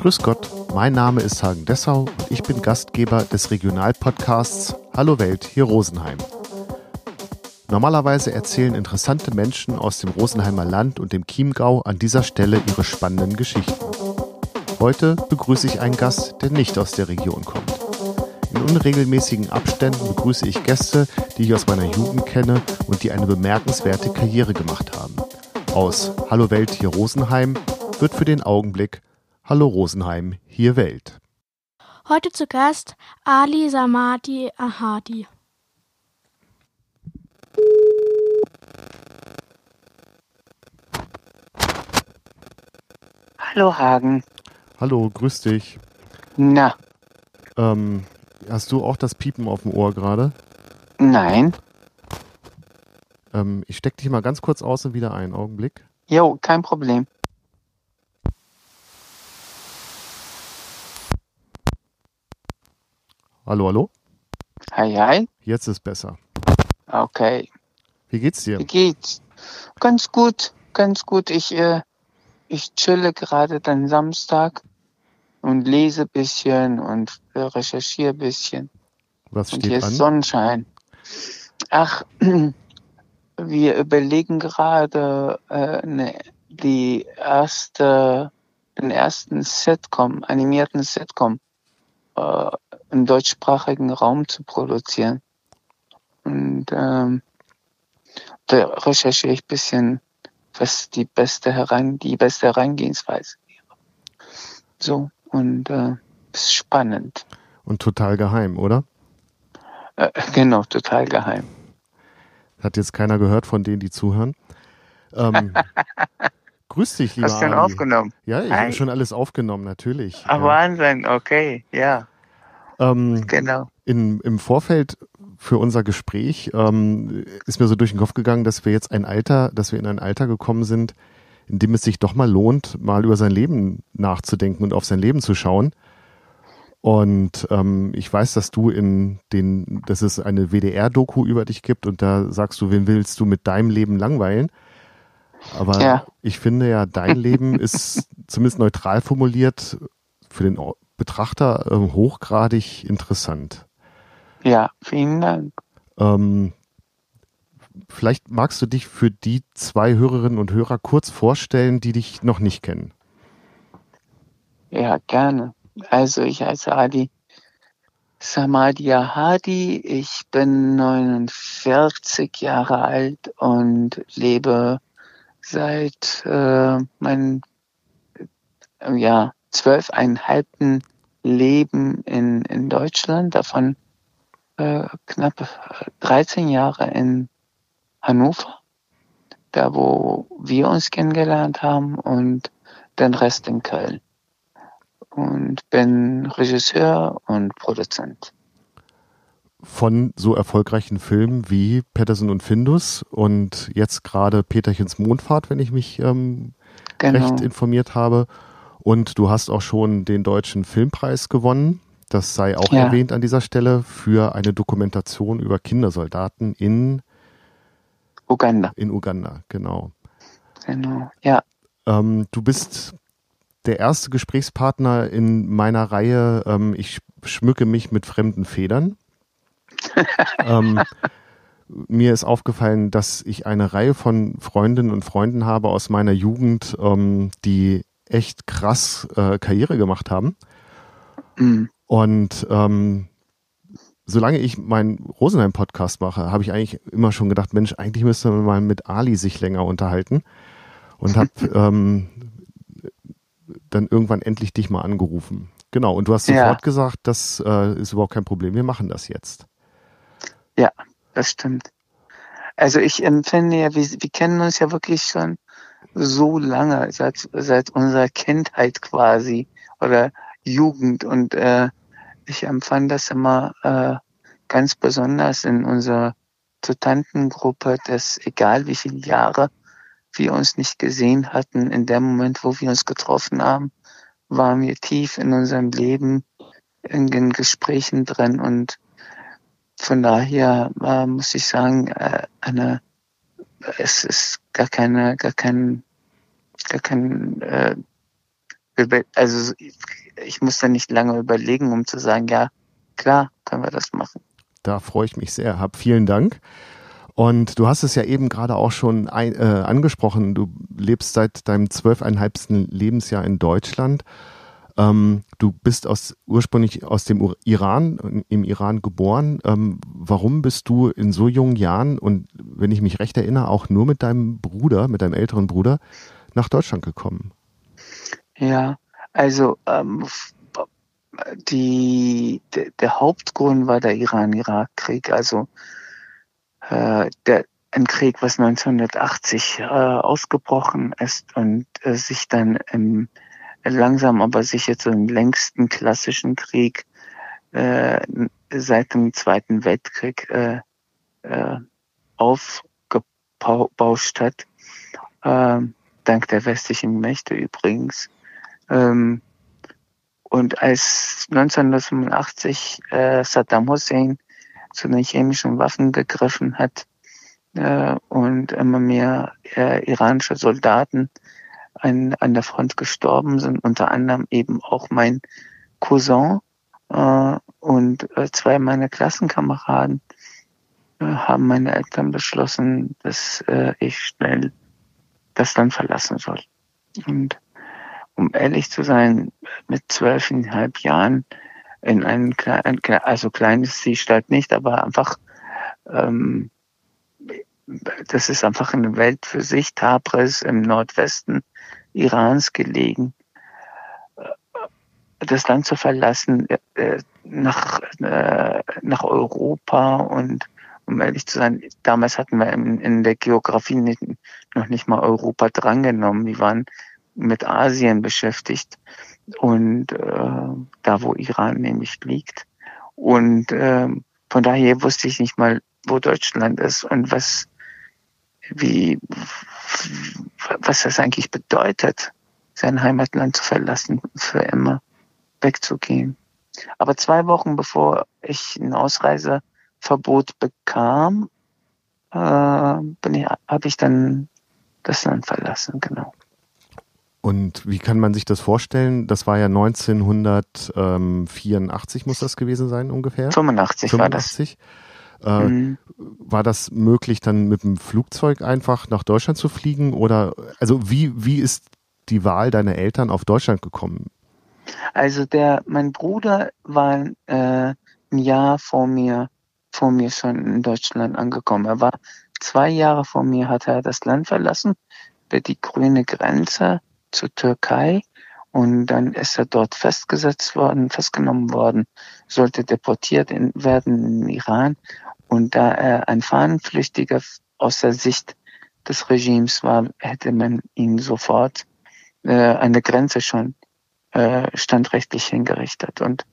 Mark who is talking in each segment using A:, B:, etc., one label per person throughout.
A: Grüß Gott, mein Name ist Hagen Dessau und ich bin Gastgeber des Regionalpodcasts Hallo Welt hier Rosenheim. Normalerweise erzählen interessante Menschen aus dem Rosenheimer Land und dem Chiemgau an dieser Stelle ihre spannenden Geschichten. Heute begrüße ich einen Gast, der nicht aus der Region kommt. In unregelmäßigen Abständen begrüße ich Gäste, die ich aus meiner Jugend kenne und die eine bemerkenswerte Karriere gemacht haben. Aus Hallo Welt hier Rosenheim wird für den Augenblick Hallo Rosenheim hier Welt.
B: Heute zu Gast Ali Samadi Ahadi.
C: Hallo Hagen.
A: Hallo, grüß dich.
C: Na,
A: Ähm, hast du auch das Piepen auf dem Ohr gerade?
C: nein.
A: Ähm, ich steck dich mal ganz kurz aus und wieder ein. Augenblick.
C: Jo, kein Problem.
A: Hallo, hallo?
C: Hi, hi.
A: Jetzt ist besser.
C: Okay.
A: Wie geht's dir?
C: Wie geht's? Ganz gut, ganz gut. Ich, äh, ich chille gerade dann Samstag und lese bisschen und recherchiere bisschen.
A: Was
C: Und hier
A: steht
C: ist
A: an?
C: Sonnenschein. Ach, wir überlegen gerade äh, ne, die erste, den ersten Sitcom, animierten Sitcom äh, im deutschsprachigen Raum zu produzieren. Und ähm, da recherchiere ich ein bisschen, was die beste herein, die beste Herangehensweise wäre. So, und äh, ist spannend.
A: Und total geheim, oder?
C: Äh, genau, total geheim.
A: Hat jetzt keiner gehört von denen, die zuhören. Ähm, grüß dich, lieber
C: Hast du denn
A: Ali.
C: aufgenommen?
A: Ja, ich habe schon alles aufgenommen, natürlich.
C: Ah,
A: Ja.
C: Wahnsinn, okay, ja,
A: Ähm,
C: genau.
A: in, Im Vorfeld für unser Gespräch ähm, ist mir so durch den Kopf gegangen, dass wir jetzt ein Alter, dass wir in ein Alter gekommen sind, in dem es sich doch mal lohnt, mal über sein Leben nachzudenken und auf sein Leben zu schauen. Und ähm, ich weiß, dass du in den, dass es eine WDR-Doku über dich gibt und da sagst du, wen willst du mit deinem Leben langweilen? Aber
C: Ja.
A: ich finde ja, dein Leben ist zumindest neutral formuliert für den Betrachter ähm, hochgradig interessant.
C: Ja, vielen Dank.
A: Ähm, vielleicht magst du dich für die zwei Hörerinnen und Hörer kurz vorstellen, die dich noch nicht kennen.
C: Ja, gerne. Also ich heiße Adi Samadia Hadi. Ich bin 49 Jahre alt und lebe seit äh, meinem äh, ja, zwölfeinhalbten Leben in, in Deutschland, davon äh, knapp 13 Jahre in Hannover, da wo wir uns kennengelernt haben und den Rest in Köln. Und bin Regisseur und Produzent.
A: Von so erfolgreichen Filmen wie Patterson und Findus und jetzt gerade Peterchens Mondfahrt, wenn ich mich ähm,
C: Genau.
A: recht informiert habe. Und du hast auch schon den Deutschen Filmpreis gewonnen. Das sei auch
C: Ja.
A: erwähnt an dieser Stelle für eine Dokumentation über Kindersoldaten in,
C: Uganda.
A: in Uganda. Genau.
C: Genau. Ja.
A: Ähm, du bist der erste Gesprächspartner in meiner Reihe. Ähm, ich sch- schmücke mich mit fremden Federn. ähm, mir ist aufgefallen, dass ich eine Reihe von Freundinnen und Freunden habe aus meiner Jugend, ähm, die echt krass äh, Karriere gemacht haben.
C: Mm.
A: Und ähm, solange ich meinen Rosenheim-Podcast mache, habe ich eigentlich immer schon gedacht, Mensch, eigentlich müsste man mal mit Ali sich länger unterhalten. Und habe ähm, dann irgendwann endlich dich mal angerufen. Genau, und du hast
C: Ja.
A: sofort gesagt, das äh, ist überhaupt kein Problem, wir machen das jetzt.
C: Das stimmt. Also ich empfinde ja, wir, wir kennen uns ja wirklich schon so lange, seit, seit unserer Kindheit quasi oder Jugend. Und äh, ich empfand das immer äh, ganz besonders in unserer Tantengruppe, dass egal wie viele Jahre wir uns nicht gesehen hatten, in dem Moment, wo wir uns getroffen haben, waren wir tief in unserem Leben in den Gesprächen drin und von daher äh, muss ich sagen, äh, eine, es ist gar keine, gar kein, gar kein, äh, also ich muss da nicht lange überlegen, um zu sagen, ja, klar, können wir das machen.
A: Da freue ich mich sehr. Hab vielen Dank. Und du hast es ja eben gerade auch schon ein, äh, angesprochen. Du lebst seit deinem zwölfeinhalbsten Lebensjahr in Deutschland. Ähm, du bist aus, ursprünglich aus dem Iran, im Iran geboren. Ähm, warum bist du in so jungen Jahren und wenn ich mich recht erinnere, auch nur mit deinem Bruder, mit deinem älteren Bruder, nach Deutschland gekommen?
C: Ja, also ähm, die, de, der Hauptgrund war der Iran-Irak-Krieg, also äh, der, ein Krieg, was 1980 äh, ausgebrochen ist und äh, sich dann im langsam aber sicher zum längsten klassischen Krieg äh, seit dem Zweiten Weltkrieg äh, äh, aufgebauscht hat, äh, dank der westlichen Mächte übrigens. Ähm, und als 1985 äh, Saddam Hussein zu den chemischen Waffen gegriffen hat äh, und immer mehr äh, iranische Soldaten an, an der Front gestorben sind, unter anderem eben auch mein Cousin äh, und äh, zwei meiner Klassenkameraden, äh, haben meine Eltern beschlossen, dass äh, ich schnell das Land verlassen soll. Und um ehrlich zu sein, mit zwölfeinhalb Jahren in einem kleinen, also kleines Seestadt nicht, aber einfach ähm, das ist einfach eine Welt für sich. Tabriz im Nordwesten Irans gelegen. Das Land zu verlassen, äh, nach, äh, nach Europa und um ehrlich zu sein, damals hatten wir in, in der Geografie nicht, noch nicht mal Europa drangenommen. Wir waren mit Asien beschäftigt und äh, da, wo Iran nämlich liegt. Und äh, von daher wusste ich nicht mal, wo Deutschland ist und was wie, was das eigentlich bedeutet, sein Heimatland zu verlassen, für immer wegzugehen. Aber zwei Wochen bevor ich ein Ausreiseverbot bekam, äh, habe ich dann das Land verlassen, genau.
A: Und wie kann man sich das vorstellen? Das war ja 1984 muss das gewesen sein ungefähr?
C: 85, 85. war das.
A: Äh, mhm. War das möglich, dann mit dem Flugzeug einfach nach Deutschland zu fliegen? Oder also wie, wie ist die Wahl deiner Eltern auf Deutschland gekommen?
C: Also der, mein Bruder war äh, ein Jahr vor mir, vor mir schon in Deutschland angekommen. Er war zwei Jahre vor mir, hat er das Land verlassen, über die grüne Grenze zur Türkei und dann ist er dort festgesetzt worden, festgenommen worden, sollte deportiert in, werden in Iran und da er ein Fahnenflüchtiger aus der Sicht des Regimes war, hätte man ihn sofort äh, an der Grenze schon äh, standrechtlich hingerichtet. Und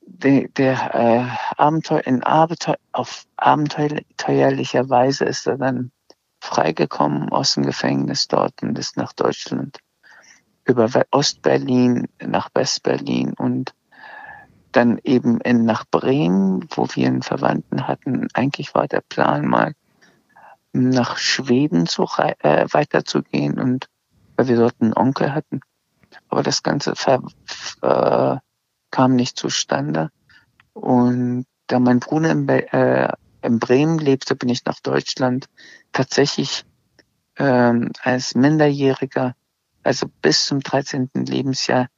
C: der, der äh, Abenteuer, in Abenteuer, auf abenteuerlicher Weise ist er dann freigekommen aus dem Gefängnis dort und ist nach Deutschland über Ostberlin nach Westberlin und dann eben in, nach Bremen, wo wir einen Verwandten hatten. Eigentlich war der Plan mal nach Schweden zu, äh, weiterzugehen und weil wir dort einen Onkel hatten. Aber das Ganze ver, äh, kam nicht zustande. Und da mein Bruder in, äh, in Bremen lebte, bin ich nach Deutschland tatsächlich ähm, als Minderjähriger, also bis zum 13. Lebensjahr,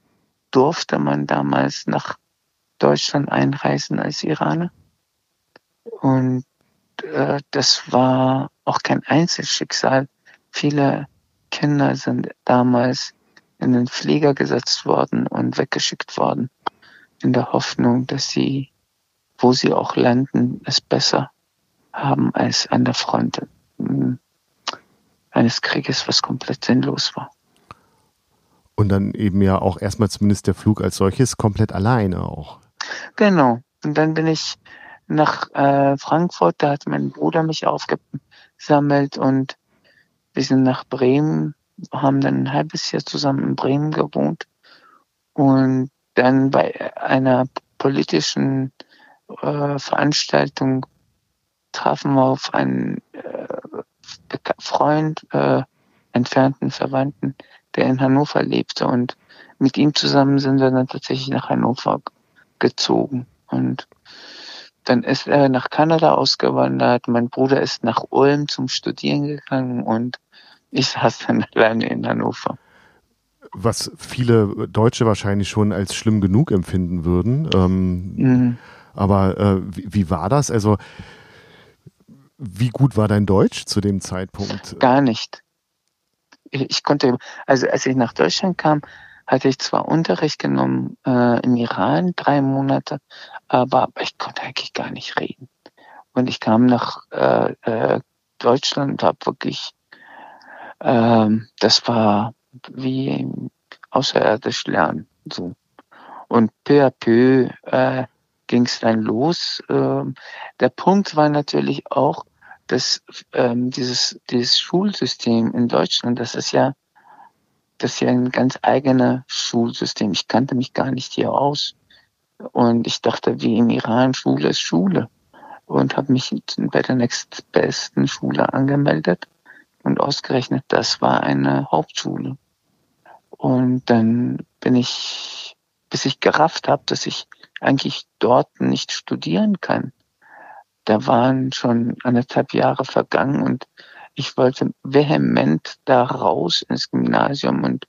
C: durfte man damals nach Deutschland einreisen als Iraner. Und äh, das war auch kein Einzelschicksal. Viele Kinder sind damals in den Flieger gesetzt worden und weggeschickt worden, in der Hoffnung, dass sie, wo sie auch landen, es besser haben als an der Front hm, eines Krieges, was komplett sinnlos war.
A: Und dann eben ja auch erstmal zumindest der Flug als solches komplett alleine auch.
C: Genau. Und dann bin ich nach äh, Frankfurt, da hat mein Bruder mich aufgesammelt und wir sind nach Bremen, haben dann ein halbes Jahr zusammen in Bremen gewohnt und dann bei einer politischen äh, Veranstaltung trafen wir auf einen äh, Freund, äh, entfernten Verwandten, der in Hannover lebte. Und mit ihm zusammen sind wir dann tatsächlich nach Hannover gezogen. Und dann ist er nach Kanada ausgewandert. Mein Bruder ist nach Ulm zum Studieren gegangen und ich saß dann alleine in Hannover.
A: Was viele Deutsche wahrscheinlich schon als schlimm genug empfinden würden. Ähm, mhm. Aber äh, wie, wie, war das? Also, wie gut war dein Deutsch zu dem Zeitpunkt?
C: Gar nicht. Ich, konnte, also als ich nach Deutschland kam, hatte ich zwar Unterricht genommen äh, im Iran, drei Monate, aber, ich konnte eigentlich gar nicht reden. Und ich kam nach äh, äh, Deutschland und habe wirklich, äh, das war wie außerirdisch lernen. So. Und peu à peu äh, ging es dann los. Ähm, der Punkt war natürlich auch, dass ähm, dieses, dieses Schulsystem in Deutschland, das ist ja das ist ja ein ganz eigenes Schulsystem. Ich kannte mich gar nicht hier aus. Und ich dachte, wie im Iran, Schule ist Schule. Und habe mich bei der nächstbesten Schule angemeldet. Und ausgerechnet, das war eine Hauptschule. Und dann bin ich, bis ich gerafft habe, dass ich eigentlich dort nicht studieren kann. Da waren schon anderthalb Jahre vergangen und ich wollte vehement da raus ins Gymnasium und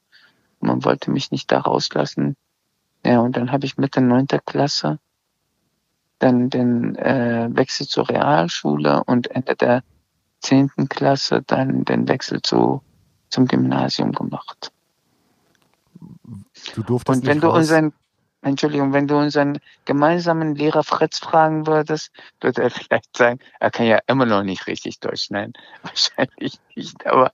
C: man wollte mich nicht da rauslassen. Ja, und dann habe ich mit der neunter Klasse dann den äh, Wechsel zur Realschule und Ende der zehnten Klasse dann den Wechsel zu, zum Gymnasium gemacht.
A: Du durftest
C: und wenn
A: nicht
C: du
A: raus.
C: unseren Entschuldigung, wenn du unseren gemeinsamen Lehrer Fritz fragen würdest, würde er vielleicht sagen, er kann ja immer noch nicht richtig Deutsch. Nein, wahrscheinlich nicht, aber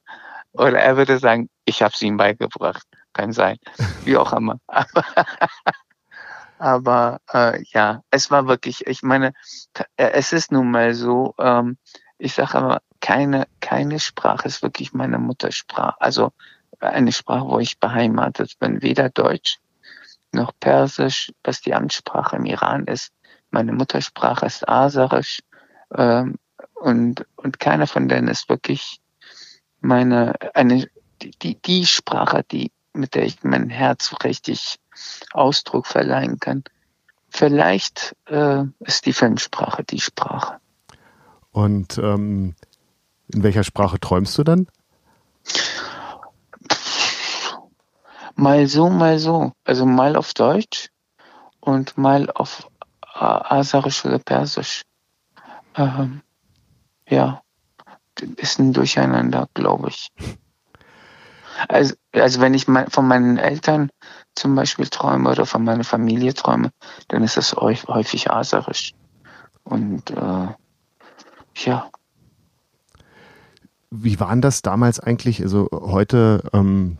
C: oder er würde sagen, ich habe es ihm beigebracht. Kann sein, wie auch immer. Aber, aber äh, ja, es war wirklich, ich meine, es ist nun mal so, ähm, ich sage aber, keine, keine Sprache ist wirklich meine Muttersprache. Also eine Sprache, wo ich beheimatet bin, weder Deutsch noch Persisch, was die Amtssprache im Iran ist. Meine Muttersprache ist Aserisch ähm, und, und keiner von denen ist wirklich meine, eine, die, die Sprache, die, mit der ich mein Herz richtig Ausdruck verleihen kann. Vielleicht äh, ist die Filmsprache die Sprache.
A: Und ähm, in welcher Sprache träumst du dann?
C: Mal so, mal so. Also mal auf Deutsch und mal auf Aserisch oder Persisch. Ähm, ja, ist ein Durcheinander, glaube ich. Also, also wenn ich von meinen Eltern zum Beispiel träume oder von meiner Familie träume, dann ist das häufig Aserisch. Und äh, ja.
A: Wie waren das damals eigentlich? Also heute ähm,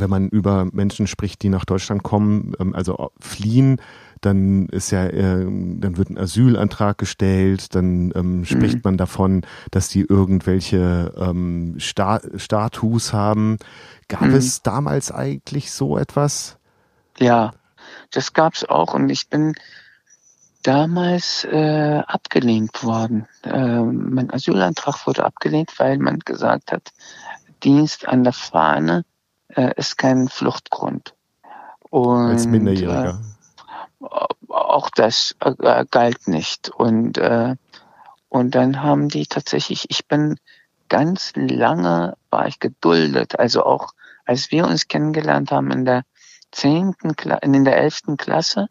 A: wenn man über Menschen spricht, die nach Deutschland kommen, ähm, also fliehen, dann ist ja, äh, dann wird ein Asylantrag gestellt, dann ähm, spricht mhm. man davon, dass die irgendwelche ähm, Sta Status haben. Gab mhm. es damals eigentlich so etwas?
C: Ja, das gab es auch und ich bin damals äh, abgelehnt worden. Äh, mein Asylantrag wurde abgelehnt, weil man gesagt hat, Dienst an der Fahne äh, ist kein Fluchtgrund.
A: Und, Als Minderjähriger.
C: Äh, auch das äh, galt nicht. Und, äh, und dann haben die tatsächlich, ich bin ganz lange, war ich geduldet. Also auch als wir uns kennengelernt haben in der zehnten, in der elften Klasse,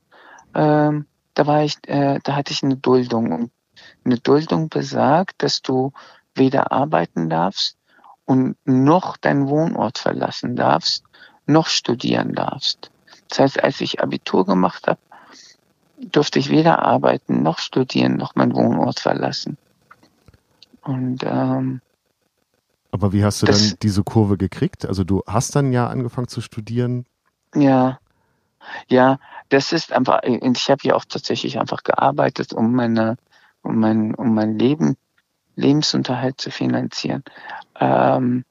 C: ähm, da war ich, äh, da hatte ich eine Duldung. Und eine Duldung besagt, dass du weder arbeiten darfst, und noch deinen Wohnort verlassen darfst, noch studieren darfst. Das heißt, als ich Abitur gemacht habe, durfte ich weder arbeiten noch studieren noch meinen Wohnort verlassen. Und ähm,
A: aber wie hast du das, dann diese Kurve gekriegt? Also du hast dann ja angefangen zu studieren.
C: Ja, ja, das ist einfach. Ich habe ja auch tatsächlich einfach gearbeitet, um meine, um mein, um mein Leben Lebensunterhalt zu finanzieren. Ähm,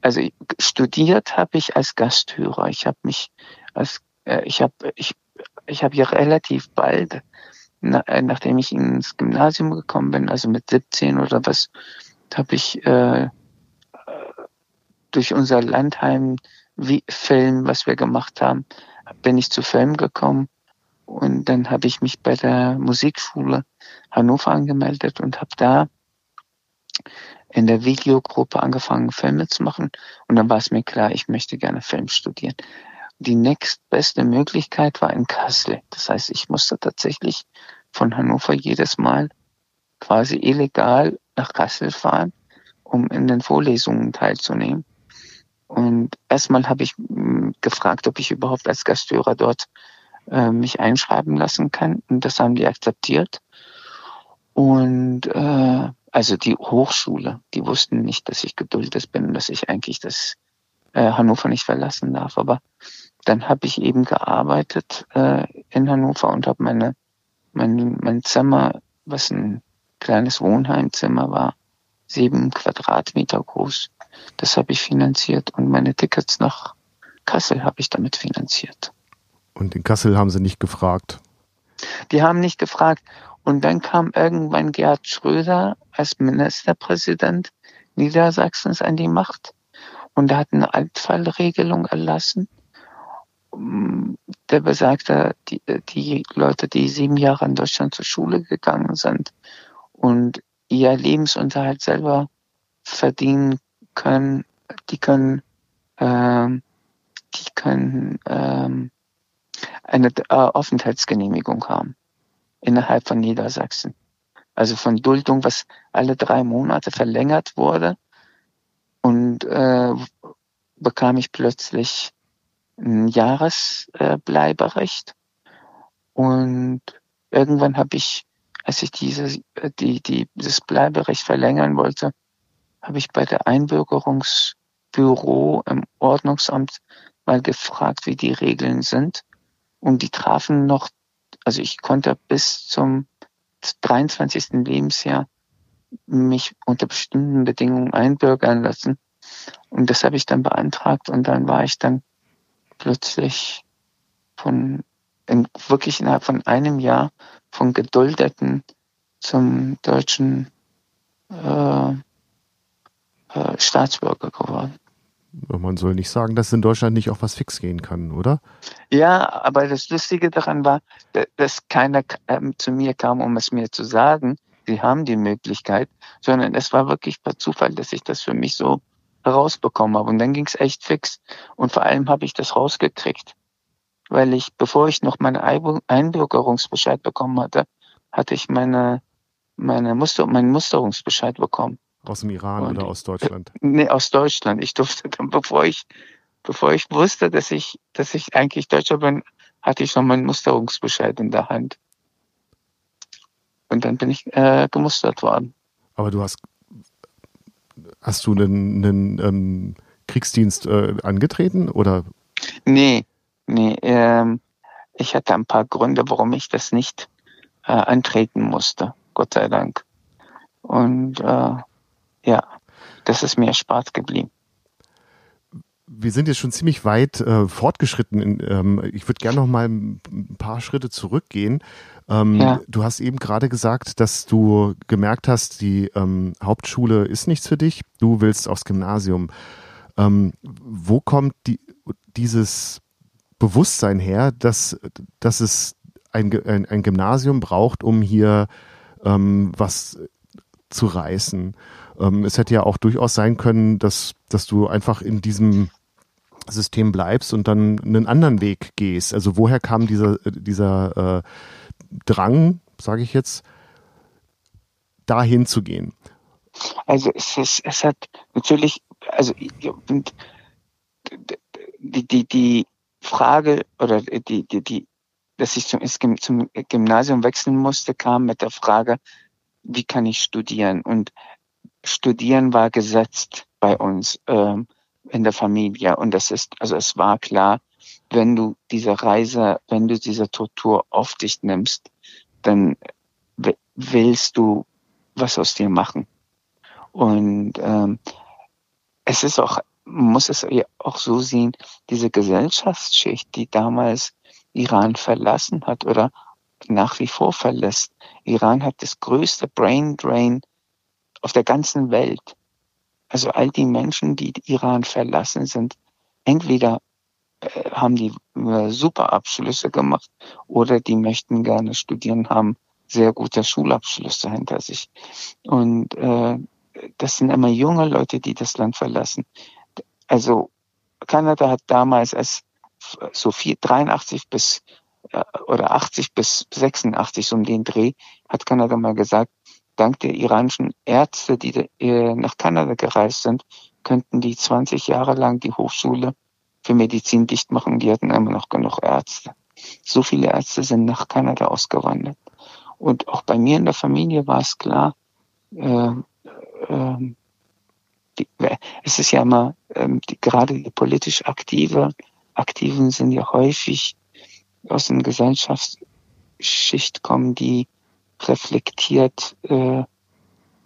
C: also studiert habe ich als Gasthörer. Ich habe mich als äh, ich habe ich ich habe ja relativ bald na, äh, nachdem ich ins Gymnasium gekommen bin, also mit 17 oder was, habe ich äh, durch unser Landheim wie Film, was wir gemacht haben, bin ich zu Film gekommen und dann habe ich mich bei der Musikschule Hannover angemeldet und habe da in der Videogruppe angefangen, Filme zu machen. Und dann war es mir klar, ich möchte gerne Film studieren. Die nächstbeste Möglichkeit war in Kassel. Das heißt, ich musste tatsächlich von Hannover jedes Mal quasi illegal nach Kassel fahren, um in den Vorlesungen teilzunehmen. Und erstmal habe ich hm, gefragt, ob ich überhaupt als Gasthörer dort äh, mich einschreiben lassen kann. Und das haben die akzeptiert. Und äh, also die Hochschule, die wussten nicht, dass ich geduldet bin und dass ich eigentlich das äh, Hannover nicht verlassen darf. Aber dann habe ich eben gearbeitet äh, in Hannover und habe meine mein, mein Zimmer, was ein kleines Wohnheimzimmer war, sieben Quadratmeter groß, das habe ich finanziert und meine Tickets nach Kassel habe ich damit finanziert.
A: Und in Kassel haben sie nicht gefragt?
C: Die haben nicht gefragt. Und dann kam irgendwann Gerhard Schröder als Ministerpräsident Niedersachsens an die Macht. Und er hat eine Altfallregelung erlassen, der besagte, die, die Leute, die sieben Jahre in Deutschland zur Schule gegangen sind und ihr Lebensunterhalt selber verdienen können, die können, ähm, die können ähm, eine äh, Aufenthaltsgenehmigung haben innerhalb von Niedersachsen. Also von Duldung, was alle drei Monate verlängert wurde. Und äh, bekam ich plötzlich ein Jahresbleiberecht. Und irgendwann habe ich, als ich diese, die, die, dieses Bleiberecht verlängern wollte, habe ich bei der Einbürgerungsbüro im Ordnungsamt mal gefragt, wie die Regeln sind. Und die trafen noch, also ich konnte bis zum 23. Lebensjahr mich unter bestimmten Bedingungen einbürgern lassen. Und das habe ich dann beantragt und dann war ich dann plötzlich von in, wirklich innerhalb von einem Jahr von Geduldeten zum deutschen äh, äh, Staatsbürger geworden.
A: Man soll nicht sagen, dass in Deutschland nicht auch was fix gehen kann, oder?
C: Ja, aber das Lustige daran war, dass keiner ähm, zu mir kam, um es mir zu sagen, sie haben die Möglichkeit, sondern es war wirklich per Zufall, dass ich das für mich so rausbekommen habe. Und dann ging es echt fix. Und vor allem habe ich das rausgekriegt. Weil ich, bevor ich noch meinen Einbürgerungsbescheid bekommen hatte, hatte ich meine, meine Muster, meinen Musterungsbescheid bekommen.
A: Aus dem Iran Und, oder aus Deutschland?
C: Nee, aus Deutschland. Ich durfte dann, bevor ich, bevor ich wusste, dass ich, dass ich eigentlich Deutscher bin, hatte ich schon meinen Musterungsbescheid in der Hand. Und dann bin ich äh, gemustert worden.
A: Aber du hast Hast du einen, einen ähm, Kriegsdienst äh, angetreten oder?
C: Nee, nee. Ähm, ich hatte ein paar Gründe, warum ich das nicht äh, antreten musste. Gott sei Dank. Und äh, ja, das ist mir erspart geblieben
A: wir sind jetzt schon ziemlich weit äh, fortgeschritten. In, ähm, ich würde gerne noch mal ein paar Schritte zurückgehen. Ähm, ja. Du hast eben gerade gesagt, dass du gemerkt hast, die ähm, Hauptschule ist nichts für dich. Du willst aufs Gymnasium. Ähm, wo kommt die, dieses Bewusstsein her, dass, dass es ein, ein, ein Gymnasium braucht, um hier ähm, was zu reißen? Ähm, es hätte ja auch durchaus sein können, dass, dass du einfach in diesem System bleibst und dann einen anderen Weg gehst. Also woher kam dieser, dieser äh, Drang, sage ich jetzt, dahin zu gehen?
C: Also es, ist, es hat natürlich, also die, die, die Frage oder die, die, die, dass ich zum, zum Gymnasium wechseln musste, kam mit der Frage, wie kann ich studieren? Und Studieren war gesetzt bei uns ähm, in der Familie. Und das ist, also es war klar, wenn du diese Reise, wenn du diese Tortur auf dich nimmst, dann willst du was aus dir machen. Und ähm, es ist auch, muss es auch so sehen, diese Gesellschaftsschicht, die damals Iran verlassen hat oder nach wie vor verlässt. Iran hat das größte Brain Drain auf der ganzen Welt. Also all die Menschen, die Iran verlassen, sind entweder äh, haben die äh, super Abschlüsse gemacht oder die möchten gerne studieren, haben sehr gute Schulabschlüsse hinter sich. Und äh, das sind immer junge Leute, die das Land verlassen. Also Kanada hat damals als so viel 83 bis äh, oder 80 bis 86 so um den Dreh hat Kanada mal gesagt, dank der iranischen Ärzte, die äh, nach Kanada gereist sind, könnten die 20 Jahre lang die Hochschule für Medizin dicht machen. Die hatten immer noch genug Ärzte. So viele Ärzte sind nach Kanada ausgewandert. Und auch bei mir in der Familie war es klar, äh, äh, die, es ist ja immer, ähm, die, gerade die politisch Aktive, Aktiven sind ja häufig aus einer Gesellschaftsschicht kommen, die reflektiert äh,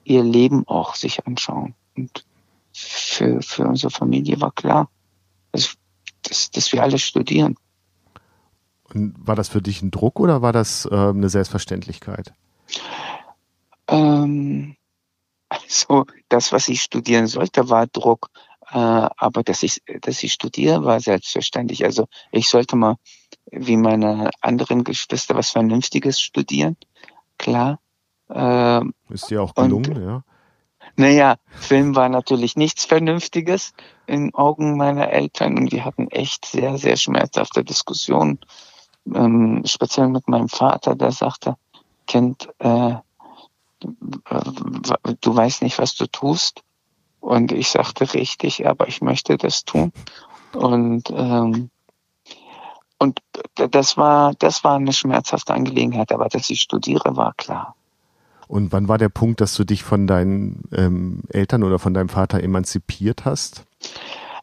C: ihr Leben auch sich anschauen. Und für, für unsere Familie war klar, dass, dass, dass wir alle studieren.
A: Und war das für dich ein Druck oder war das äh, eine Selbstverständlichkeit?
C: Ähm, also das, was ich studieren sollte, war Druck. Äh, aber dass ich, dass ich studiere, war selbstverständlich. Also ich sollte mal, wie meine anderen Geschwister, was Vernünftiges studieren. Klar.
A: Äh, Ist dir auch gelungen, und, ja.
C: Naja, Film war natürlich nichts Vernünftiges in Augen meiner Eltern und wir hatten echt sehr, sehr schmerzhafte Diskussionen. Ähm, speziell mit meinem Vater, der sagte, Kind, äh, du weißt nicht, was du tust. Und ich sagte richtig, aber ich möchte das tun. Und ähm, und das war das war eine schmerzhafte Angelegenheit, aber dass ich studiere, war klar.
A: Und wann war der Punkt, dass du dich von deinen ähm, Eltern oder von deinem Vater emanzipiert hast?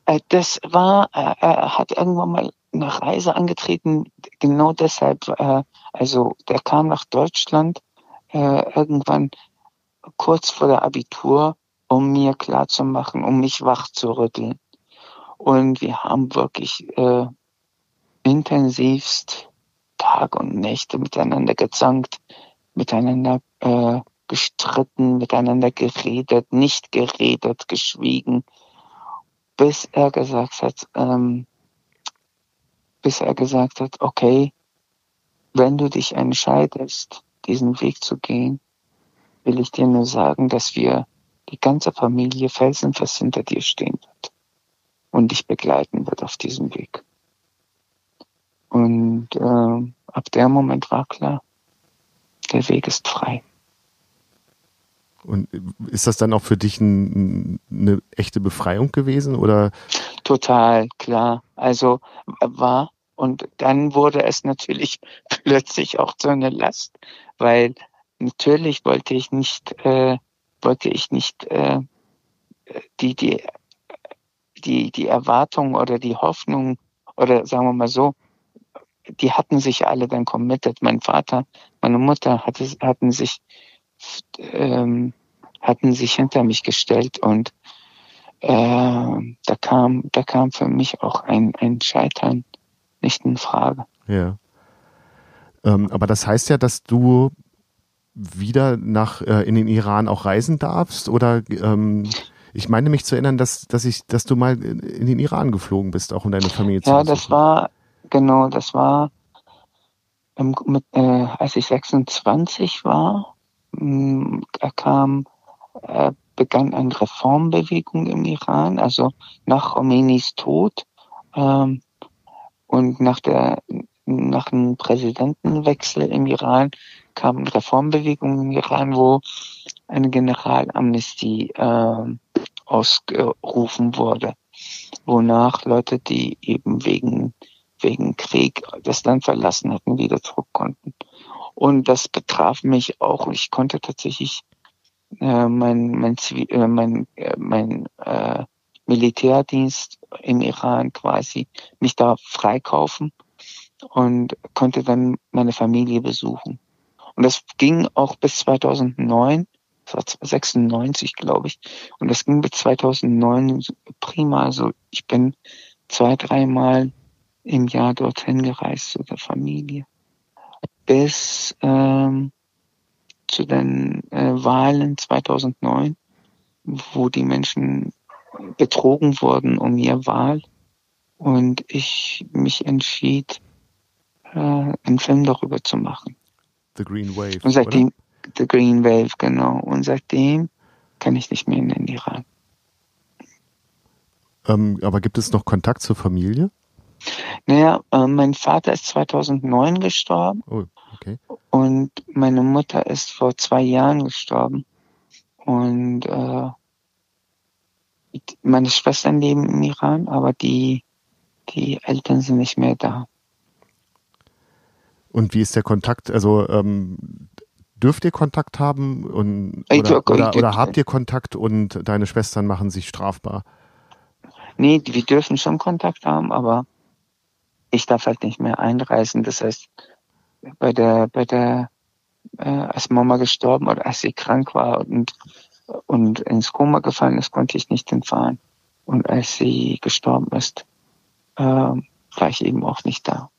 C: Äh, das war, äh, er hat irgendwann mal eine Reise angetreten, genau deshalb, äh, also der kam nach Deutschland äh, irgendwann kurz vor der Abitur, um mir klarzumachen, um mich wach zu rütteln. Und wir haben wirklich intensivst Tag und Nächte miteinander gezankt, miteinander äh, gestritten, miteinander geredet, nicht geredet, geschwiegen, bis er gesagt hat, ähm, bis er gesagt hat, okay, wenn du dich entscheidest, diesen Weg zu gehen, will ich dir nur sagen, dass wir die ganze Familie felsenfest hinter dir stehen wird und dich begleiten wird auf diesem Weg. Und äh, ab dem Moment war klar, der Weg ist frei.
A: Und ist das dann auch für dich ein, eine echte Befreiung gewesen oder?
C: Total, klar. Also war und dann wurde es natürlich plötzlich auch so eine Last, weil natürlich wollte ich nicht, äh, wollte ich nicht äh, die, die, die, die Erwartung oder die Hoffnung oder sagen wir mal so, die hatten sich alle dann committed. Mein Vater, meine Mutter hatte, hatten sich ähm, hatten sich hinter mich gestellt und äh, da kam da kam für mich auch ein ein Scheitern nicht in Frage.
A: Ja. Ähm, aber das heißt ja, dass du wieder nach äh, in den Iran auch reisen darfst oder ähm, ich meine mich zu erinnern, dass dass ich dass du mal in den Iran geflogen bist, auch um deine Familie zu
C: Ja, das war genau, das war ähm, mit, äh, als ich 26 war, mh, hm, kam äh, begann eine Reformbewegung im Iran, also nach Khomeinis Tod ähm, und nach der nach dem Präsidentenwechsel im Iran kam eine Reformbewegung im Iran, wo eine Generalamnestie äh, ausgerufen wurde, wonach Leute, die eben wegen wegen Krieg das Land verlassen hatten, wieder zurück konnten. Und das betraf mich auch. Ich konnte tatsächlich äh, mein, mein, äh, mein, äh, mein äh, Militärdienst im Iran quasi mich da freikaufen und konnte dann meine Familie besuchen. Und das ging auch bis 2009, das war 96, glaube ich. Und das ging bis 2009 prima. Also ich bin zwei, dreimal im Jahr dorthin gereist zu der Familie. Bis ähm, zu den äh, Wahlen 2009, wo die Menschen betrogen wurden um ihr Wahl. und ich mich entschied, äh, einen Film darüber zu machen.
A: The Green Wave.
C: Und seitdem, oder? The Green Wave, genau. Und seitdem kann ich nicht mehr in den Iran.
A: Ähm, aber gibt es noch Kontakt zur Familie?
C: Naja, äh, mein Vater ist 2009 gestorben.
A: Oh, okay.
C: Und meine Mutter ist vor zwei Jahren gestorben. Und äh, meine Schwestern leben im Iran, aber die, die Eltern sind nicht mehr da.
A: Und wie ist der Kontakt? Also ähm, dürft ihr Kontakt haben und, oder, oder, oder habt ihr Kontakt und deine Schwestern machen sich strafbar?
C: Nee, wir dürfen schon Kontakt haben, aber ich darf halt nicht mehr einreisen. Das heißt, bei der, bei der, äh, als Mama gestorben oder als sie krank war und, und ins Koma gefallen ist, konnte ich nicht hinfahren. Und als sie gestorben ist, äh, war ich eben auch nicht da.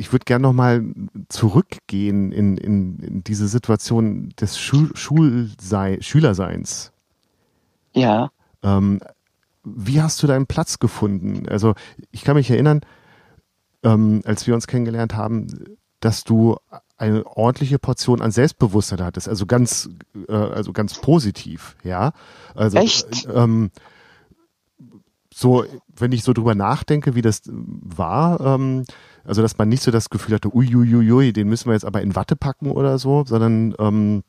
A: ich würde gerne nochmal zurückgehen in, in, in, diese Situation des Schul Schulsei Schülerseins.
C: Ja.
A: Ähm, wie hast du deinen Platz gefunden? Also ich kann mich erinnern, ähm, als wir uns kennengelernt haben, dass du eine ordentliche Portion an Selbstbewusstsein hattest, also ganz, äh, also ganz positiv, ja. Also
C: Echt?
A: Ähm, so, wenn ich so drüber nachdenke, wie das war, ähm, also dass man nicht so das Gefühl hatte, uiuiui, den müssen wir jetzt aber in Watte packen oder so, sondern ähm,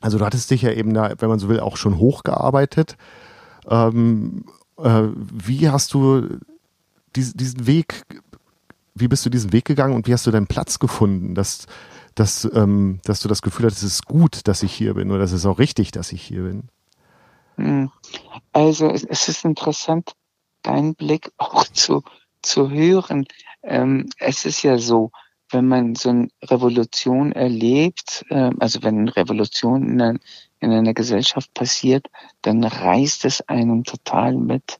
A: also du hattest dich ja eben da, wenn man so will, auch schon hochgearbeitet. Ähm, äh, wie hast du dies, diesen Weg, wie bist du diesen Weg gegangen und wie hast du deinen Platz gefunden, dass, dass, ähm, dass du das Gefühl hattest, es ist gut, dass ich hier bin oder es ist auch richtig, dass ich hier bin?
C: Hm. Also es ist interessant, deinen Blick auch zu, zu hören. Ähm, es ist ja so, wenn man so eine Revolution erlebt, äh, also wenn eine Revolution in einer, in einer Gesellschaft passiert, dann reißt es einem total mit,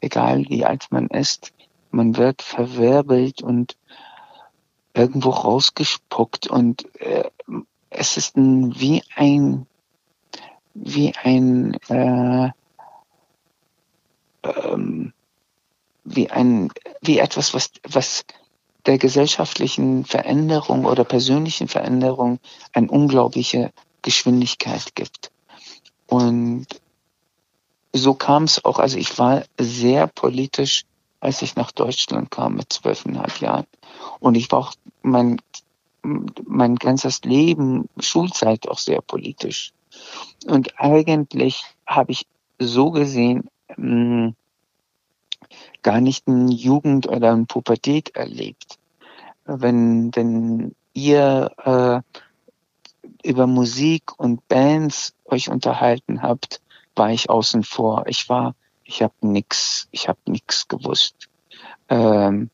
C: egal wie alt man ist. Man wird verwirbelt und irgendwo rausgespuckt und äh, es ist ein, wie ein wie ein äh, ähm, wie ein, wie etwas, was, was der gesellschaftlichen Veränderung oder persönlichen Veränderung eine unglaubliche Geschwindigkeit gibt. Und so kam es auch, also ich war sehr politisch, als ich nach Deutschland kam mit zwölfeinhalb Jahren. Und ich war auch mein, mein ganzes Leben, Schulzeit auch sehr politisch. Und eigentlich habe ich so gesehen, mh, hm, gar nicht eine Jugend oder eine Pubertät erlebt. Wenn, wenn ihr äh, über Musik und Bands euch unterhalten habt, war ich außen vor. Ich war, ich habe nix, ich habe nix gewusst. Ähm,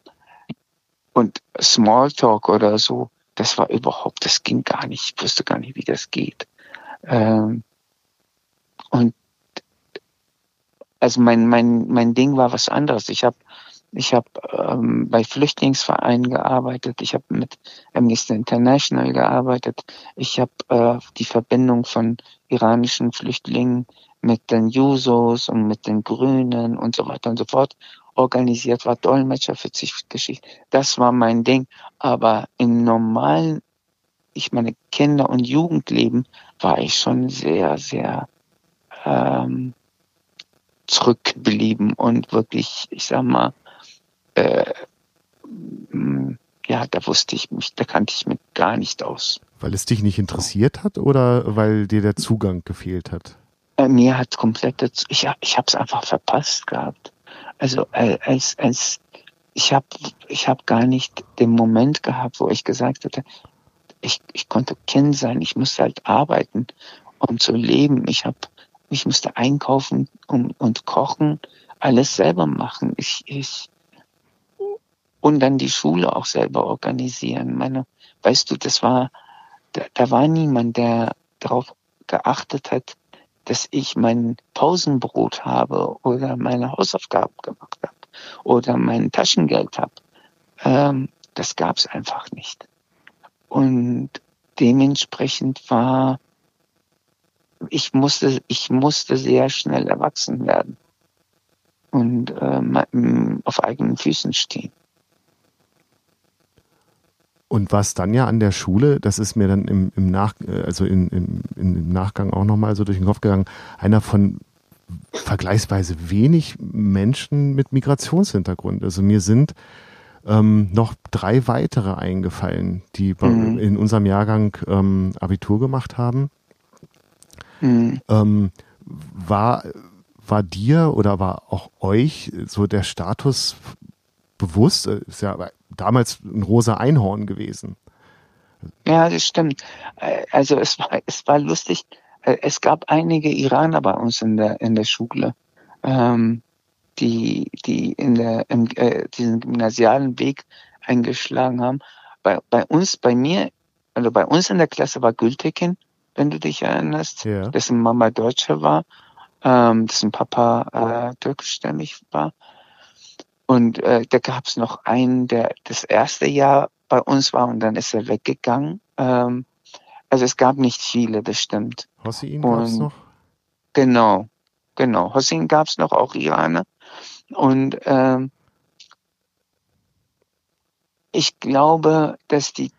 C: und Smalltalk oder so, das war überhaupt, das ging gar nicht. Ich wusste gar nicht, wie das geht. Ähm, und also mein, mein, mein Ding war was anderes. Ich habe ich hab, ähm, bei Flüchtlingsvereinen gearbeitet, ich habe mit Amnesty International gearbeitet, ich habe äh, die Verbindung von iranischen Flüchtlingen mit den Jusos und mit den Grünen und so weiter und so fort organisiert, war Dolmetscher für Geschichte. Das war mein Ding. Aber im normalen, ich meine Kinder- und Jugendleben war ich schon sehr, sehr ähm, zurückgeblieben und wirklich, ich sag mal, äh, ja, da wusste ich mich, da kannte ich mich gar nicht aus.
A: Weil es dich nicht interessiert hat oder weil dir der Zugang gefehlt hat?
C: Äh, mir hat komplett, ich, ich habe es einfach verpasst gehabt. Also äh, als, als ich habe ich hab gar nicht den Moment gehabt, wo ich gesagt hatte, ich, ich konnte Kind sein, ich musste halt arbeiten, um zu leben. Ich habe ich musste einkaufen und, und kochen, alles selber machen. Ich, ich, und dann die Schule auch selber organisieren. Meine, weißt du, das war, da, da war niemand, der darauf geachtet hat, dass ich mein Pausenbrot habe oder meine Hausaufgaben gemacht habe oder mein Taschengeld habe. Ähm, das gab es einfach nicht. Und dementsprechend war ich musste, ich musste sehr schnell erwachsen werden und äh, auf eigenen Füßen stehen.
A: Und was dann ja an der Schule, das ist mir dann im, im Nach, äh, also in, im, im Nachgang auch nochmal so durch den Kopf gegangen, einer von vergleichsweise wenig Menschen mit Migrationshintergrund. Also mir sind ähm, noch drei weitere eingefallen, die mhm. in unserem Jahrgang ähm, Abitur gemacht haben. Mhm. Ähm, war, war dir oder war auch euch so der Status bewusst? Ist ja damals ein rosa Einhorn gewesen.
C: Ja, das stimmt. Äh, also es war, es war lustig. Äh, es gab einige Iraner bei uns in der, in der Schule, ähm, die, die in der, im, äh, diesen gymnasialen Weg eingeschlagen haben. Bei, bei uns, bei mir, also bei uns in der Klasse war Gültekin, wenn du dich erinnerst, ja. dessen Mama Deutsche war, ähm, dessen Papa äh, türkischstämmig war. Und äh, da gab es noch einen, der das erste Jahr bei uns war und dann ist er weggegangen. Ähm, also es gab nicht viele, das stimmt.
A: Hossein gab es noch?
C: Genau, genau. Hossein gab es noch, auch Iraner. Und ähm, ich glaube, dass die,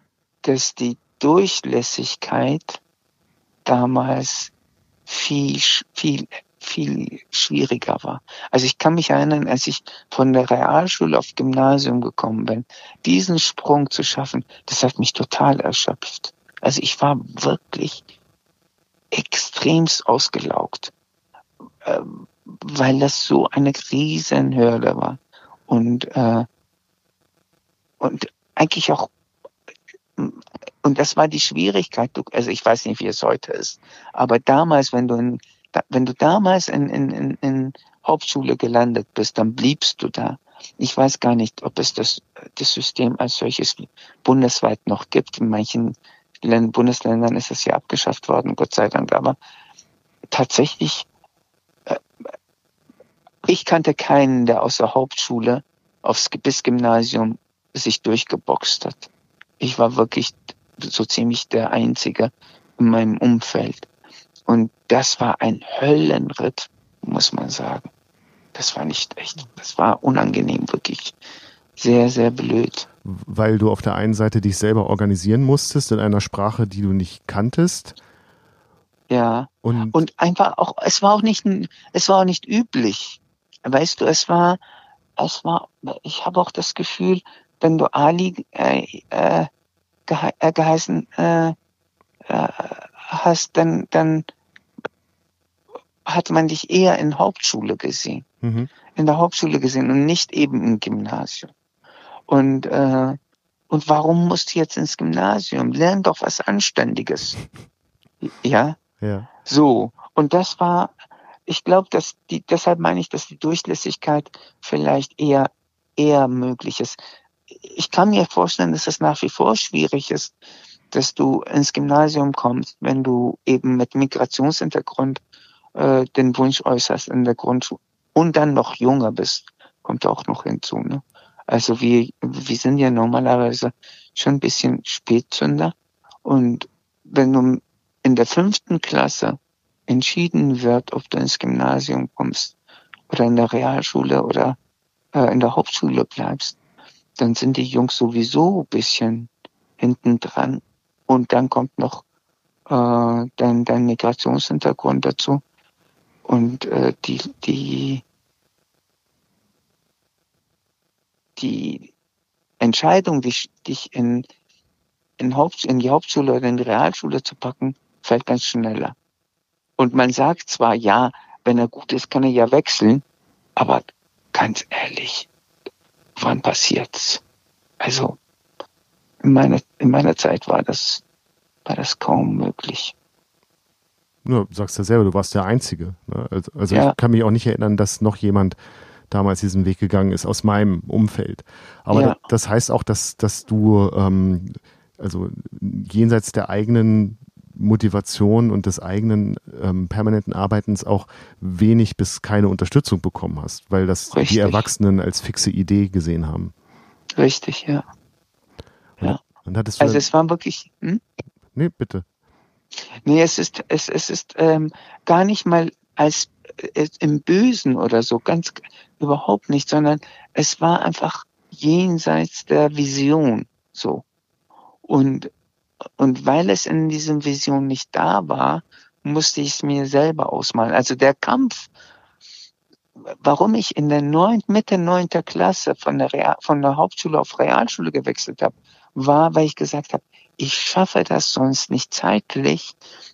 C: dass die Durchlässigkeit damals viel, viel, viel schwieriger war. Also ich kann mich erinnern, als ich von der Realschule auf Gymnasium gekommen bin, diesen Sprung zu schaffen, das hat mich total erschöpft. Also ich war wirklich extremst ausgelaugt, ähm, weil das so eine Riesenhürde war. Und, äh, und eigentlich auch, und das war die Schwierigkeit, du, also ich weiß nicht, wie es heute ist, aber damals, wenn du in, wenn du damals in, in, in, in Hauptschule gelandet bist, dann bliebst du da. Ich weiß gar nicht, ob es das, das System als solches bundesweit noch gibt. In manchen Bundesländern ist es ja abgeschafft worden, Gott sei Dank. Aber tatsächlich, äh, ich kannte keinen, der aus der Hauptschule aufs bis Gymnasium sich durchgeboxt hat. Ich war wirklich so ziemlich der Einzige in meinem Umfeld. Und das war ein Höllenritt, muss man sagen. Das war nicht echt, das war unangenehm, wirklich sehr, sehr blöd
A: weil du auf der einen Seite dich selber organisieren musstest in einer Sprache, die du nicht kanntest.
C: Ja. Und, und einfach auch, es war auch nicht, es war auch nicht üblich. Weißt du, es war, es war, ich habe auch das Gefühl, wenn du Ali äh, äh, gehe, äh, geheißen äh, äh, hast, dann, dann hat man dich eher in Hauptschule gesehen. Mhm. In der Hauptschule gesehen und nicht eben im Gymnasium. Und, äh, und warum musst du jetzt ins Gymnasium? Lern doch was Anständiges. Ja?
A: Ja.
C: So. Und das war, ich glaube, dass die, deshalb meine ich, dass die Durchlässigkeit vielleicht eher, eher möglich ist. Ich kann mir vorstellen, dass es nach wie vor schwierig ist, dass du ins Gymnasium kommst, wenn du eben mit Migrationshintergrund äh, den Wunsch äußerst in der Grundschule und dann noch jünger bist, kommt auch noch hinzu. Ne? Also wir, wir sind ja normalerweise schon ein bisschen Spätzünder. Und wenn du in der fünften Klasse entschieden wird, ob du ins Gymnasium kommst oder in der Realschule oder äh, in der Hauptschule bleibst, dann sind die Jungs sowieso ein bisschen hinten dran. Und dann kommt noch äh, dein, dein Migrationshintergrund dazu. Und äh, die, die die Entscheidung, dich, dich in, in, Haupt, in die Hauptschule oder in die Realschule zu packen, fällt ganz schneller. Und man sagt zwar, ja, wenn er gut ist, kann er ja wechseln, aber ganz ehrlich, wann passiert's? Also, in meiner, in meiner Zeit war das, war das kaum möglich.
A: Ja, du sagst ja selber, du warst der Einzige. Ne? Also, also ja. ich kann mich auch nicht erinnern, dass noch jemand damals diesen Weg gegangen ist aus meinem Umfeld. Aber ja. das heißt auch, dass, dass du ähm, also jenseits der eigenen Motivation und des eigenen ähm, permanenten Arbeitens auch wenig bis keine Unterstützung bekommen hast, weil das Richtig. die Erwachsenen als fixe Idee gesehen haben.
C: Richtig, ja.
A: Und,
C: ja.
A: Und
C: also es war wirklich. Hm?
A: Nee, bitte.
C: Nee, es ist, es, es ist ähm, gar nicht mal als äh, im Bösen oder so, ganz überhaupt nicht, sondern es war einfach jenseits der Vision so. Und, und weil es in diesem Vision nicht da war, musste ich es mir selber ausmalen. Also der Kampf, warum ich in der neun, Mitte neunter Klasse von der, Real, von der Hauptschule auf Realschule gewechselt habe, war, weil ich gesagt habe, ich schaffe das sonst nicht zeitlich,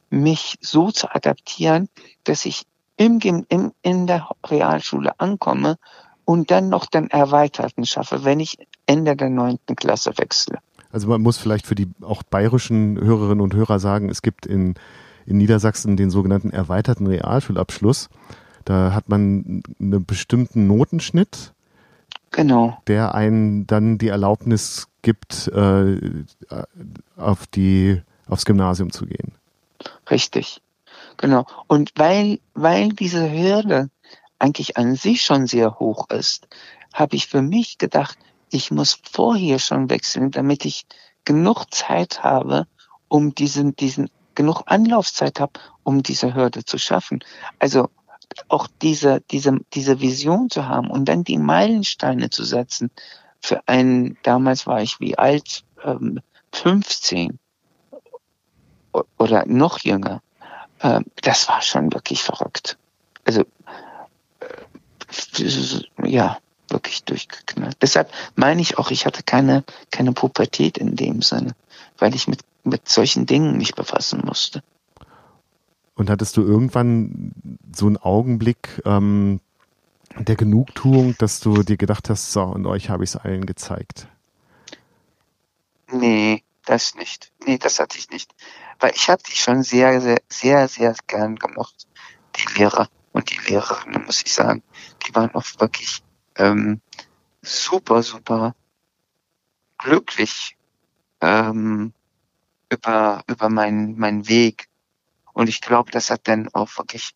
C: mich so zu adaptieren, dass ich im, im, in der Realschule ankomme und dann noch den Erweiterten schaffe, wenn ich Ende der neunten Klasse wechsle.
A: Also man muss vielleicht für die auch bayerischen Hörerinnen und Hörer sagen, es gibt in, in Niedersachsen den sogenannten erweiterten Realschulabschluss. Da hat man einen bestimmten Notenschnitt,
C: genau.
A: der einen dann die Erlaubnis gibt, äh, auf die, aufs Gymnasium zu gehen.
C: Richtig. Genau. Und weil, weil diese Hürde eigentlich an sich schon sehr hoch ist, habe ich für mich gedacht, ich muss vorher schon wechseln, damit ich genug Zeit habe, um diesen, diesen, genug Anlaufzeit habe, um diese Hürde zu schaffen. Also auch diese, diese, diese Vision zu haben und dann die Meilensteine zu setzen für einen, damals war ich wie alt, ähm, 15 oder noch jünger. Ähm, das war schon wirklich verrückt. Also, äh, ja, wirklich durchgeknallt. Deshalb meine ich auch, ich hatte keine, keine Pubertät in dem Sinne, weil ich mit, mit solchen Dingen mich befassen musste.
A: Und hattest du irgendwann so einen Augenblick ähm, der Genugtuung, dass du dir gedacht hast, so, und euch habe ich es allen gezeigt?
C: Nee, das nicht. Nee, das hatte ich nicht. Weil ich habe die schon sehr, sehr, sehr, sehr gern gemocht. Die Lehrer und die Lehrerinnen, muss ich sagen. Die waren auch wirklich ähm, super, super glücklich ähm, über, über meinen, meinen Weg. Und ich glaube, das hat dann auch wirklich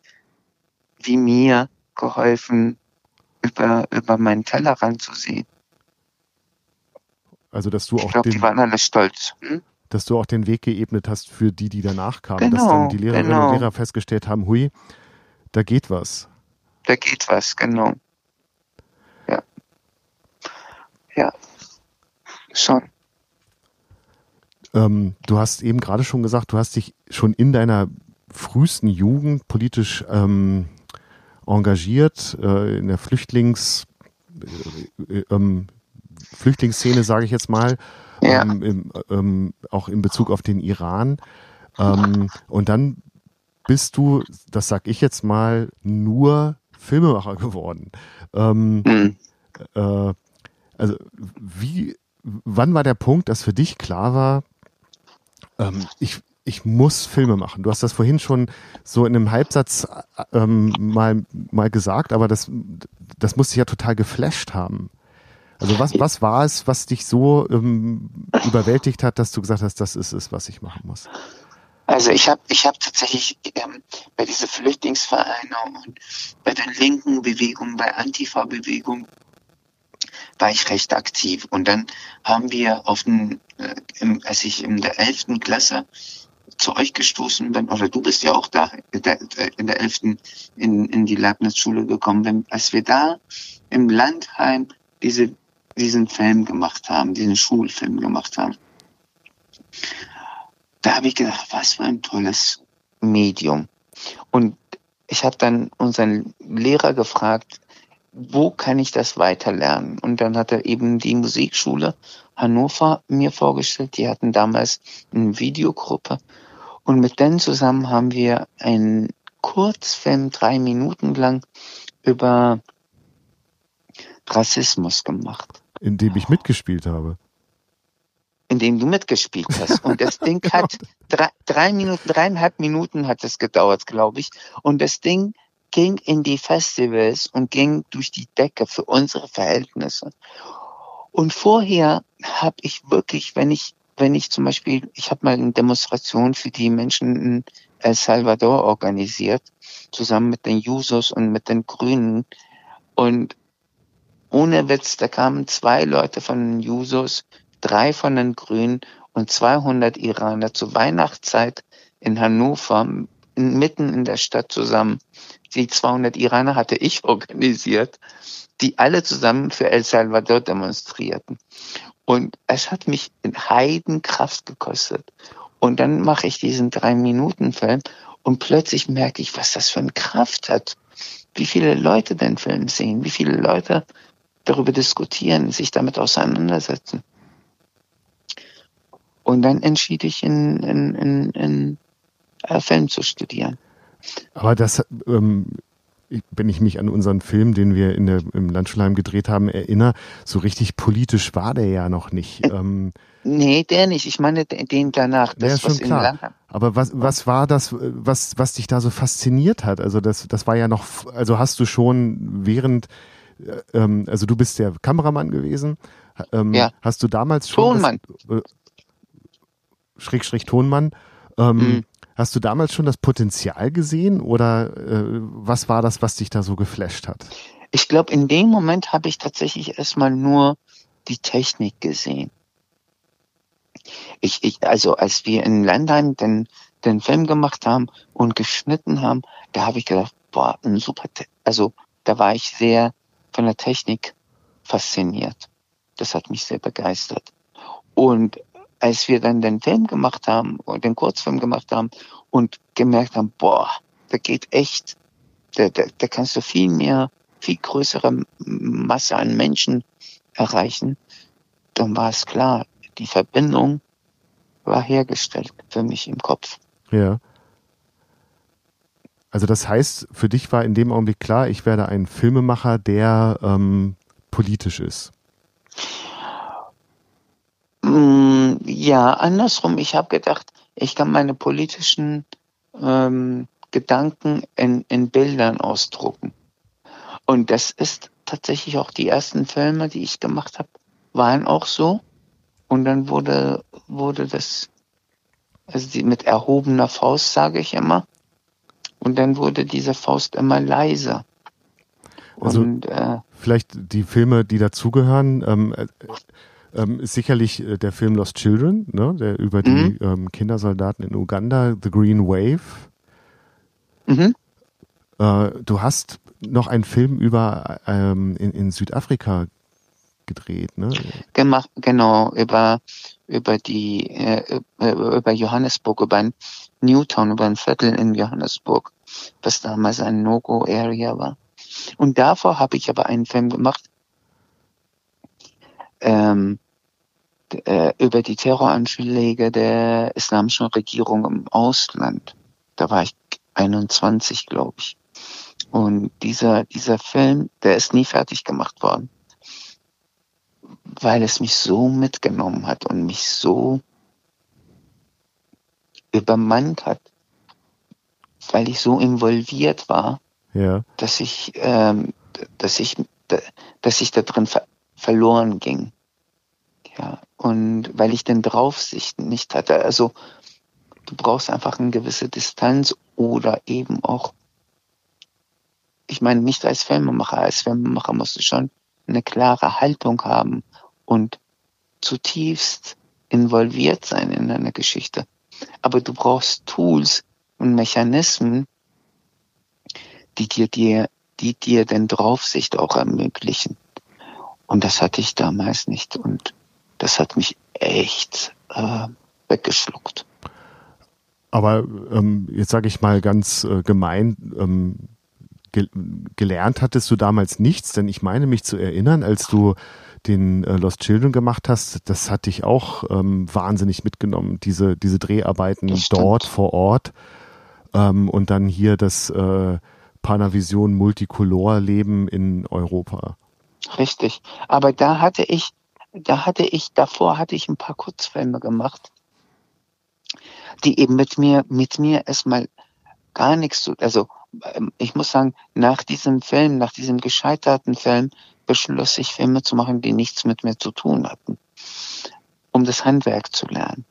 C: wie mir geholfen, über, über meinen Tellerrand zu sehen.
A: Also, dass du auch
C: ich glaube, die waren alle stolz. Hm?
A: Dass du auch den Weg geebnet hast für die, die danach kamen. Genau, dass dann die Lehrerinnen genau. und Lehrer festgestellt haben, hui, da geht was.
C: Da geht was, genau. Ja. Ja. Schon.
A: Ähm, du hast eben gerade schon gesagt, du hast dich schon in deiner frühesten Jugend politisch ähm, engagiert, äh, in der Flüchtlings, äh, äh, ähm, Flüchtlingsszene, sage ich jetzt mal, ja. ähm, im, ähm, auch in Bezug auf den Iran. Ähm, und dann bist du, das sag ich jetzt mal, nur Filmemacher geworden. Ähm, mhm. äh, also wie, wann war der Punkt, dass für dich klar war, ähm, ich, ich muss Filme machen. Du hast das vorhin schon so in einem Halbsatz ähm, mal, mal gesagt, aber das, das muss dich ja total geflasht haben. Also was, was war es, was dich so ähm, überwältigt hat, dass du gesagt hast, das ist es, was ich machen muss?
C: Also ich habe ich hab tatsächlich ähm, bei dieser Flüchtlingsvereine und bei den linken Bewegungen, bei Antifa-Bewegungen war ich recht aktiv. Und dann haben wir auf den, äh, im, als ich in der elften Klasse zu euch gestoßen bin, oder du bist ja auch da in der, in der 11. in, in die Leibniz-Schule gekommen, bin, als wir da im Landheim diese, diesen Film gemacht haben, diesen Schulfilm gemacht haben. Da habe ich gedacht, was für ein tolles Medium. Und ich habe dann unseren Lehrer gefragt, wo kann ich das weiterlernen? Und dann hat er eben die Musikschule Hannover mir vorgestellt. Die hatten damals eine Videogruppe. Und mit denen zusammen haben wir einen Kurzfilm, drei Minuten lang, über Rassismus gemacht.
A: In dem ich mitgespielt habe.
C: In dem du mitgespielt hast. Und das Ding genau. hat drei, drei Minuten, dreieinhalb Minuten hat es gedauert, glaube ich. Und das Ding ging in die Festivals und ging durch die Decke für unsere Verhältnisse. Und vorher habe ich wirklich, wenn ich, wenn ich zum Beispiel, ich habe mal eine Demonstration für die Menschen in El Salvador organisiert, zusammen mit den Jusos und mit den Grünen. Und ohne Witz, da kamen zwei Leute von den Jusos, drei von den Grünen und 200 Iraner zur Weihnachtszeit in Hannover, mitten in der Stadt zusammen. Die 200 Iraner hatte ich organisiert, die alle zusammen für El Salvador demonstrierten. Und es hat mich in Heidenkraft gekostet. Und dann mache ich diesen Drei-Minuten-Film und plötzlich merke ich, was das für eine Kraft hat. Wie viele Leute den Film sehen, wie viele Leute darüber diskutieren, sich damit auseinandersetzen. Und dann entschied ich, in, in, in, in äh, Film zu studieren.
A: Aber das, ähm, wenn ich mich an unseren Film, den wir in der, im Landschulheim gedreht haben, erinnere, so richtig politisch war der ja noch nicht. Ähm,
C: nee, der nicht. Ich meine den danach.
A: Das, ja, schon klar. Aber was, was war das, was, was dich da so fasziniert hat? Also das, das war ja noch, also hast du schon während, äh, ähm, also du bist der Kameramann gewesen. Ähm, ja. Hast du damals schon.
C: Tonmann.
A: Das, äh, Schrägstrich Tonmann. Ähm, mhm. Hast du damals schon das Potenzial gesehen oder äh, was war das, was dich da so geflasht hat?
C: Ich glaube, in dem Moment habe ich tatsächlich erstmal nur die Technik gesehen. Ich, ich, also als wir in Landheim den, den Film gemacht haben und geschnitten haben, da habe ich gedacht, boah, ein super, Te also da war ich sehr von der Technik fasziniert. Das hat mich sehr begeistert. Und als wir dann den Film gemacht haben, den Kurzfilm gemacht haben und gemerkt haben, boah, da geht echt, da, da, da kannst du viel mehr, viel größere Masse an Menschen erreichen, dann war es klar, die Verbindung war hergestellt für mich im Kopf.
A: Ja. Also das heißt, für dich war in dem Augenblick klar, ich werde ein Filmemacher, der ähm, politisch ist.
C: Mm, ja, andersrum. Ich habe gedacht, ich kann meine politischen ähm, Gedanken in, in Bildern ausdrucken. Und das ist tatsächlich auch die ersten Filme, die ich gemacht habe, waren auch so. Und dann wurde, wurde das, also die, mit erhobener Faust, sage ich immer. Und dann wurde diese Faust immer leiser.
A: Also und, äh, vielleicht die Filme, die dazugehören. Ähm, äh, ähm, ist sicherlich äh, der Film Lost Children, ne, der über die mhm. ähm, Kindersoldaten in Uganda, The Green Wave. Mhm. Äh, du hast noch einen Film über ähm, in, in Südafrika gedreht, ne?
C: Gemacht, genau, über über die äh, über Johannesburg, über ein Newtown, über ein Viertel in Johannesburg, was damals ein No-Go-Area war. Und davor habe ich aber einen Film gemacht, ähm, äh, über die Terroranschläge der islamischen Regierung im Ausland. Da war ich 21, glaube ich. Und dieser, dieser Film, der ist nie fertig gemacht worden, weil es mich so mitgenommen hat und mich so übermannt hat, weil ich so involviert war,
A: ja.
C: dass ich, ähm, dass ich, dass ich da drin ver verloren ging. Ja, und weil ich den Draufsicht nicht hatte. Also du brauchst einfach eine gewisse Distanz oder eben auch, ich meine, nicht als Filmemacher, als Filmemacher musst du schon eine klare Haltung haben und zutiefst involviert sein in deine Geschichte. Aber du brauchst Tools und Mechanismen, die dir, dir, die dir den Draufsicht auch ermöglichen. Und das hatte ich damals nicht. Und das hat mich echt äh, weggeschluckt.
A: Aber ähm, jetzt sage ich mal ganz äh, gemein, ähm, ge gelernt hattest du damals nichts, denn ich meine mich zu erinnern, als du den äh, Lost Children gemacht hast, das hat dich auch ähm, wahnsinnig mitgenommen, diese, diese Dreharbeiten dort vor Ort ähm, und dann hier das äh, Panavision Multicolor Leben in Europa.
C: Richtig. Aber da hatte ich da hatte ich, davor hatte ich ein paar Kurzfilme gemacht, die eben mit mir, mit mir erstmal gar nichts zu, also ähm, ich muss sagen, nach diesem Film, nach diesem gescheiterten Film, beschloss ich Filme zu machen, die nichts mit mir zu tun hatten, um das Handwerk zu lernen.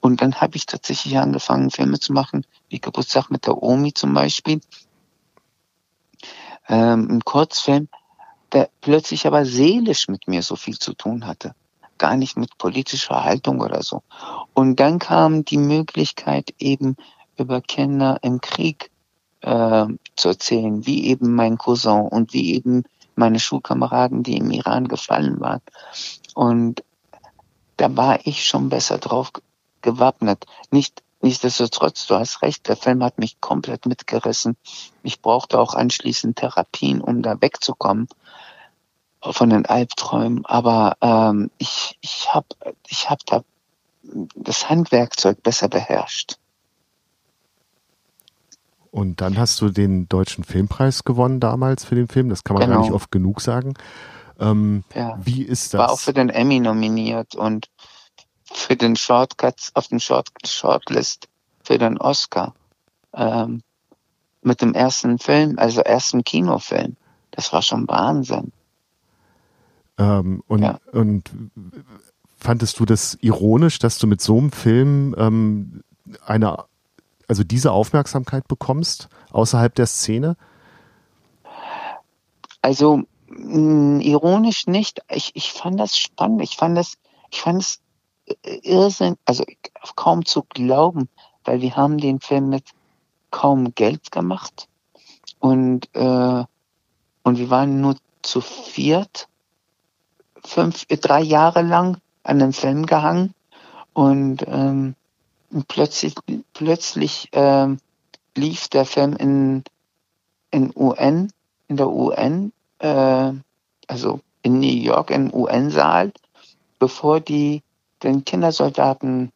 C: Und dann habe ich tatsächlich angefangen, Filme zu machen, wie Geburtstag mit der Omi zum Beispiel. Ähm, ein Kurzfilm, der plötzlich aber seelisch mit mir so viel zu tun hatte. Gar nicht mit politischer Haltung oder so. Und dann kam die Möglichkeit eben über Kinder im Krieg äh, zu erzählen, wie eben mein Cousin und wie eben meine Schulkameraden, die im Iran gefallen waren. Und da war ich schon besser drauf gewappnet. Nicht, nichtsdestotrotz, du hast recht, der Film hat mich komplett mitgerissen. Ich brauchte auch anschließend Therapien, um da wegzukommen von den Albträumen. Aber ähm, ich, ich habe ich hab da das Handwerkzeug besser beherrscht.
A: Und dann hast du den Deutschen Filmpreis gewonnen damals für den Film. Das kann man genau. gar nicht oft genug sagen. Ähm, ja. Wie ist das?
C: War auch für den Emmy nominiert und für den Shortcuts auf dem Short Shortlist für den Oscar. Ähm, mit dem ersten Film, also ersten Kinofilm. Das war schon Wahnsinn.
A: Ähm, und, ja. und fandest du das ironisch, dass du mit so einem Film ähm, eine also diese Aufmerksamkeit bekommst außerhalb der Szene?
C: Also mh, mm, ironisch nicht. Ich, ich fand das spannend. Ich fand das, ich fand es irrsinn, also kaum zu glauben, weil wir haben den Film mit kaum Geld gemacht und äh, und wir waren nur zu viert, fünf, äh, drei Jahre lang an dem Film gehangen und ähm, und plötzlich, plötzlich äh, lief der Film in, in UN, in der UN, äh, also in New York im UN-Saal, bevor die den Kindersoldaten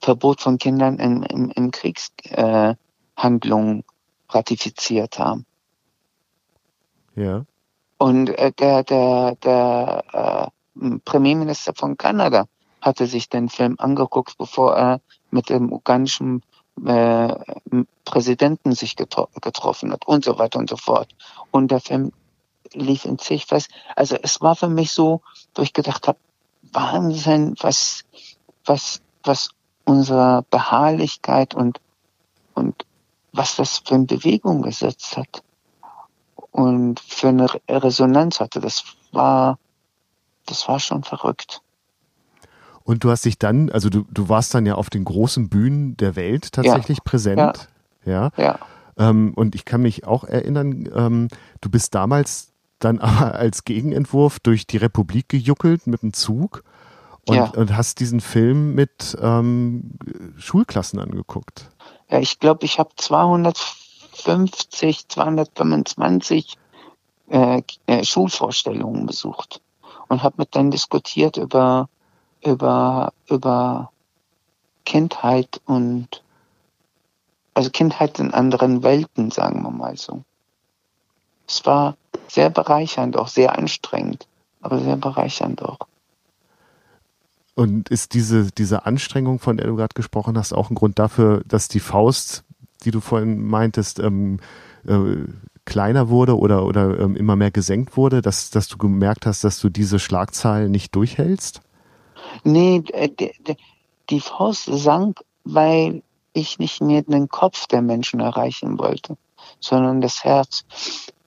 C: Verbot von Kindern in, in, in Kriegshandlungen äh, ratifiziert haben.
A: Ja.
C: Und äh, der, der, der äh, Premierminister von Kanada hatte sich den Film angeguckt, bevor er mit dem ugandischen äh, Präsidenten sich getro getroffen hat und so weiter und so fort. Und der Film lief in zig fest. Also es war für mich so, wo ich gedacht habe, Wahnsinn, was, was, was unsere Beharrlichkeit und, und was das für eine Bewegung gesetzt hat und für eine Resonanz hatte. Das war, das war schon verrückt.
A: Und du hast dich dann, also du, du warst dann ja auf den großen Bühnen der Welt tatsächlich ja. präsent.
C: Ja. ja.
A: Ähm, und ich kann mich auch erinnern, ähm, du bist damals dann aber als Gegenentwurf durch die Republik gejuckelt mit dem Zug und, ja. und hast diesen Film mit ähm, Schulklassen angeguckt.
C: Ja, ich glaube, ich habe 250, 225 äh, äh, Schulvorstellungen besucht und habe mit denen diskutiert über über, über Kindheit und also Kindheit in anderen Welten, sagen wir mal so. Es war sehr bereichernd, auch sehr anstrengend, aber sehr bereichernd auch.
A: Und ist diese, diese Anstrengung, von der du gerade gesprochen hast, auch ein Grund dafür, dass die Faust, die du vorhin meintest, ähm, äh, kleiner wurde oder, oder ähm, immer mehr gesenkt wurde, dass, dass du gemerkt hast, dass du diese Schlagzeilen nicht durchhältst?
C: Nee, die Faust sank, weil ich nicht mehr den Kopf der Menschen erreichen wollte, sondern das Herz.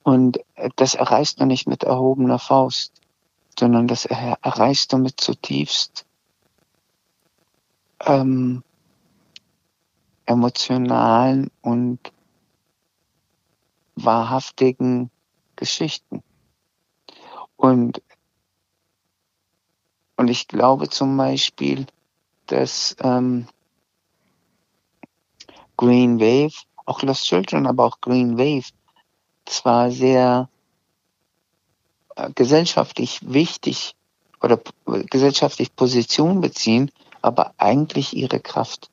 C: Und das erreichst du nicht mit erhobener Faust, sondern das erreichst du mit zutiefst ähm, emotionalen und wahrhaftigen Geschichten. Und und ich glaube zum Beispiel, dass ähm, Green Wave, auch Lost Children, aber auch Green Wave, zwar sehr äh, gesellschaftlich wichtig oder gesellschaftlich Position beziehen, aber eigentlich ihre Kraft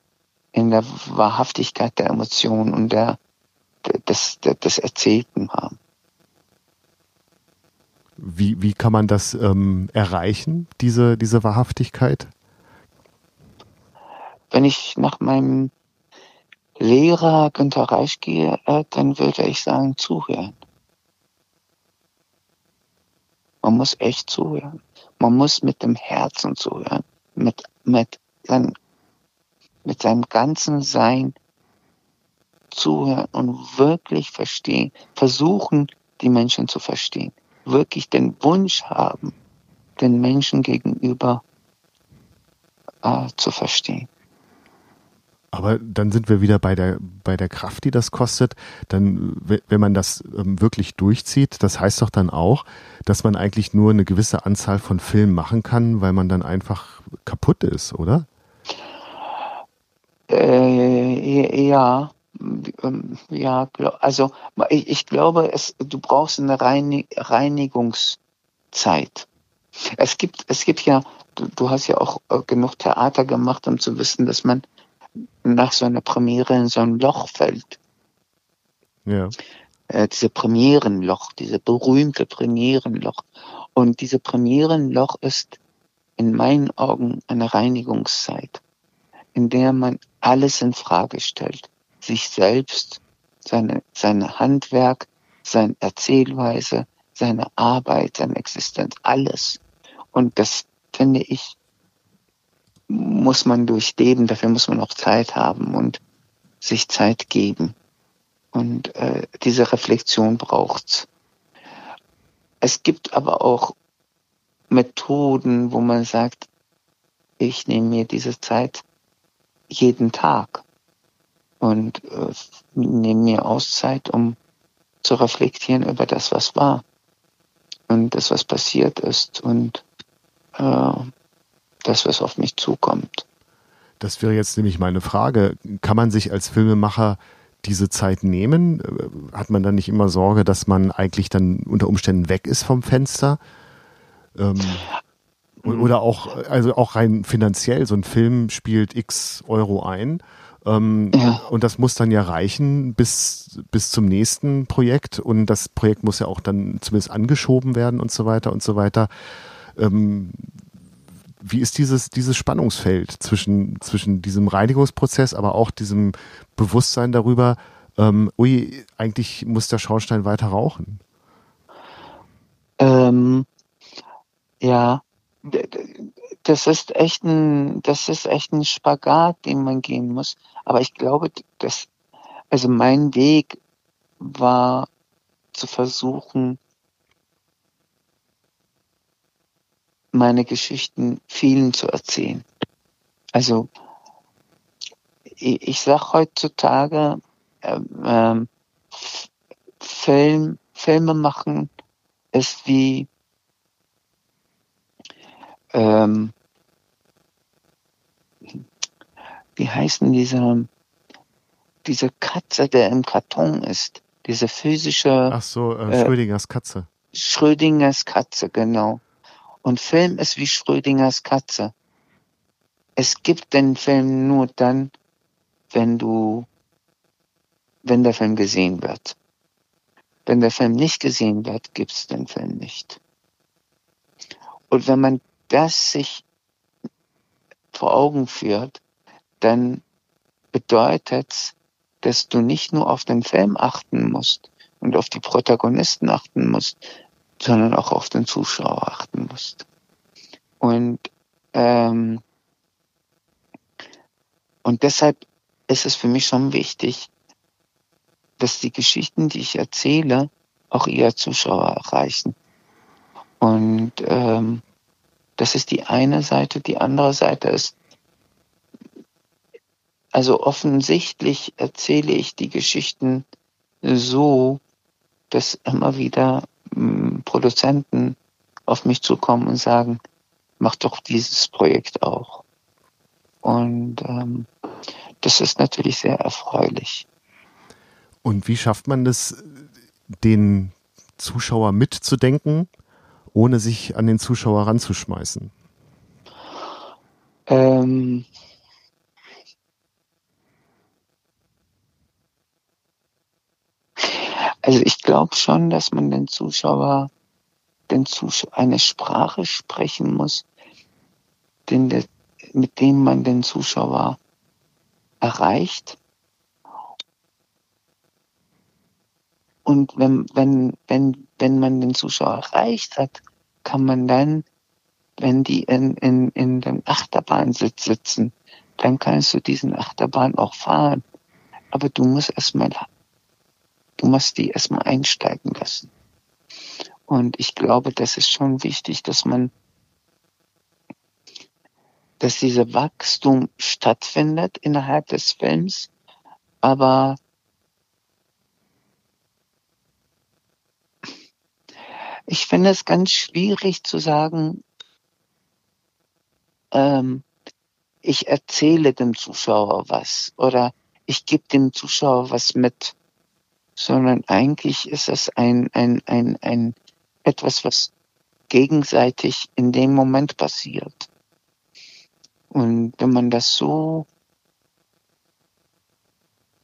C: in der Wahrhaftigkeit der Emotionen und der, des, des Erzählten haben.
A: Wie, wie kann man das ähm, erreichen, diese, diese Wahrhaftigkeit?
C: Wenn ich nach meinem Lehrer Günter Reich gehe, äh, dann würde ich sagen, zuhören. Man muss echt zuhören. Man muss mit dem Herzen zuhören, mit, mit, sein, mit seinem ganzen Sein zuhören und wirklich verstehen, versuchen, die Menschen zu verstehen wirklich den Wunsch haben, den Menschen gegenüber äh, zu verstehen.
A: Aber dann sind wir wieder bei der, bei der Kraft, die das kostet. Dann, wenn man das ähm, wirklich durchzieht, das heißt doch dann auch, dass man eigentlich nur eine gewisse Anzahl von Filmen machen kann, weil man dann einfach kaputt ist, oder?
C: Äh, ja, ja, also ich, glaube, es, du brauchst eine Reinig Reinigungszeit. Es gibt, es gibt ja, du, du hast ja auch äh, genug Theater gemacht, um zu wissen, dass man nach so einer Premiere in so ein Loch fällt.
A: Ja.
C: Äh, diese Premierenloch, diese berühmte Premierenloch. Und diese Premierenloch ist in meinen Augen eine Reinigungszeit, in der man alles in Frage stellt. Sich selbst, seine, seine Handwerk, seine Erzählweise, seine Arbeit, seine Existenz, alles. Und das finde ich muss man durchleben, dafür muss man auch Zeit haben und sich Zeit geben. Und äh, diese Reflexion braucht's. Es gibt aber auch Methoden, wo man sagt, ich nehme mir diese Zeit jeden Tag und äh, nehme mir Auszeit, um zu reflektieren über das, was war und das, was passiert ist und äh, das, was auf mich zukommt.
A: Das wäre jetzt nämlich meine Frage. Kann man sich als Filmemacher diese Zeit nehmen? Hat man dann nicht immer Sorge, dass man eigentlich dann unter Umständen weg ist vom Fenster? Ähm, mhm. oder auch, also auch rein finanziell, so ein Film spielt x Euro ein. Ähm, ja. Und das muss dann ja reichen bis, bis zum nächsten Projekt. Und das Projekt muss ja auch dann zumindest angeschoben werden und so weiter und so weiter. Ähm, wie ist dieses, dieses Spannungsfeld zwischen, zwischen diesem Reinigungsprozess, aber auch diesem Bewusstsein darüber, ähm, ui, eigentlich muss der Schornstein weiter rauchen?
C: Ähm, ja, das ist echt ein, das ist echt ein Spagat, den man gehen muss. Aber ich glaube, dass, also mein Weg war zu versuchen, meine Geschichten vielen zu erzählen. Also ich, ich sag heutzutage, ähm, ähm, Film, Filme machen ist wie ähm, wie heißen diese diese Katze, der im Karton ist, diese physische.
A: Ach so, äh, Schrödingers Katze.
C: Schrödingers Katze, genau. Und Film ist wie Schrödingers Katze. Es gibt den Film nur dann, wenn du, wenn der Film gesehen wird. Wenn der Film nicht gesehen wird, gibt es den Film nicht. Und wenn man das sich vor Augen führt, dann bedeutet es, dass du nicht nur auf den Film achten musst und auf die Protagonisten achten musst, sondern auch auf den Zuschauer achten musst. Und, ähm, und deshalb ist es für mich schon wichtig, dass die Geschichten, die ich erzähle, auch ihr Zuschauer erreichen. Und ähm, das ist die eine Seite. Die andere Seite ist, also offensichtlich erzähle ich die Geschichten so, dass immer wieder Produzenten auf mich zukommen und sagen, mach doch dieses Projekt auch. Und ähm, das ist natürlich sehr erfreulich.
A: Und wie schafft man das, den Zuschauer mitzudenken, ohne sich an den Zuschauer ranzuschmeißen?
C: Ähm, Also ich glaube schon, dass man den Zuschauer, den Zuschauer eine Sprache sprechen muss, den, der, mit dem man den Zuschauer erreicht. Und wenn, wenn, wenn, wenn man den Zuschauer erreicht hat, kann man dann, wenn die in, in, in dem Achterbahnsitz sitzen, dann kannst du diesen Achterbahn auch fahren. Aber du musst erstmal Du musst die erstmal einsteigen lassen. Und ich glaube, das ist schon wichtig, dass man dass dieser Wachstum stattfindet innerhalb des Films, aber ich finde es ganz schwierig zu sagen, ähm, ich erzähle dem Zuschauer was oder ich gebe dem Zuschauer was mit, sondern eigentlich ist es ein, ein, ein, ein etwas, was gegenseitig in dem Moment passiert. Und wenn man das so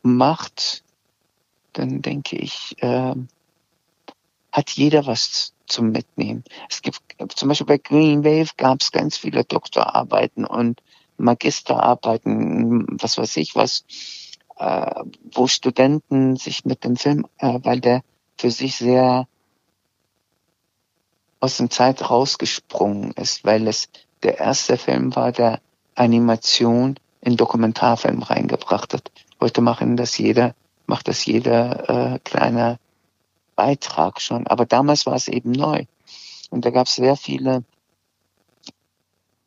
C: macht, dann denke ich, äh, hat jeder was zum Mitnehmen. Es gibt zum Beispiel bei Green Wave gab es ganz viele Doktorarbeiten und Magisterarbeiten, was weiß ich was, äh, wo Studenten sich mit dem Film, äh, weil der für sich sehr aus der Zeit rausgesprungen ist, weil es der erste Film war, der Animation in Dokumentarfilm reingebracht hat. Heute machen das jeder, macht das jeder äh, kleine Beitrag schon. Aber damals war es eben neu. Und da gab es sehr viele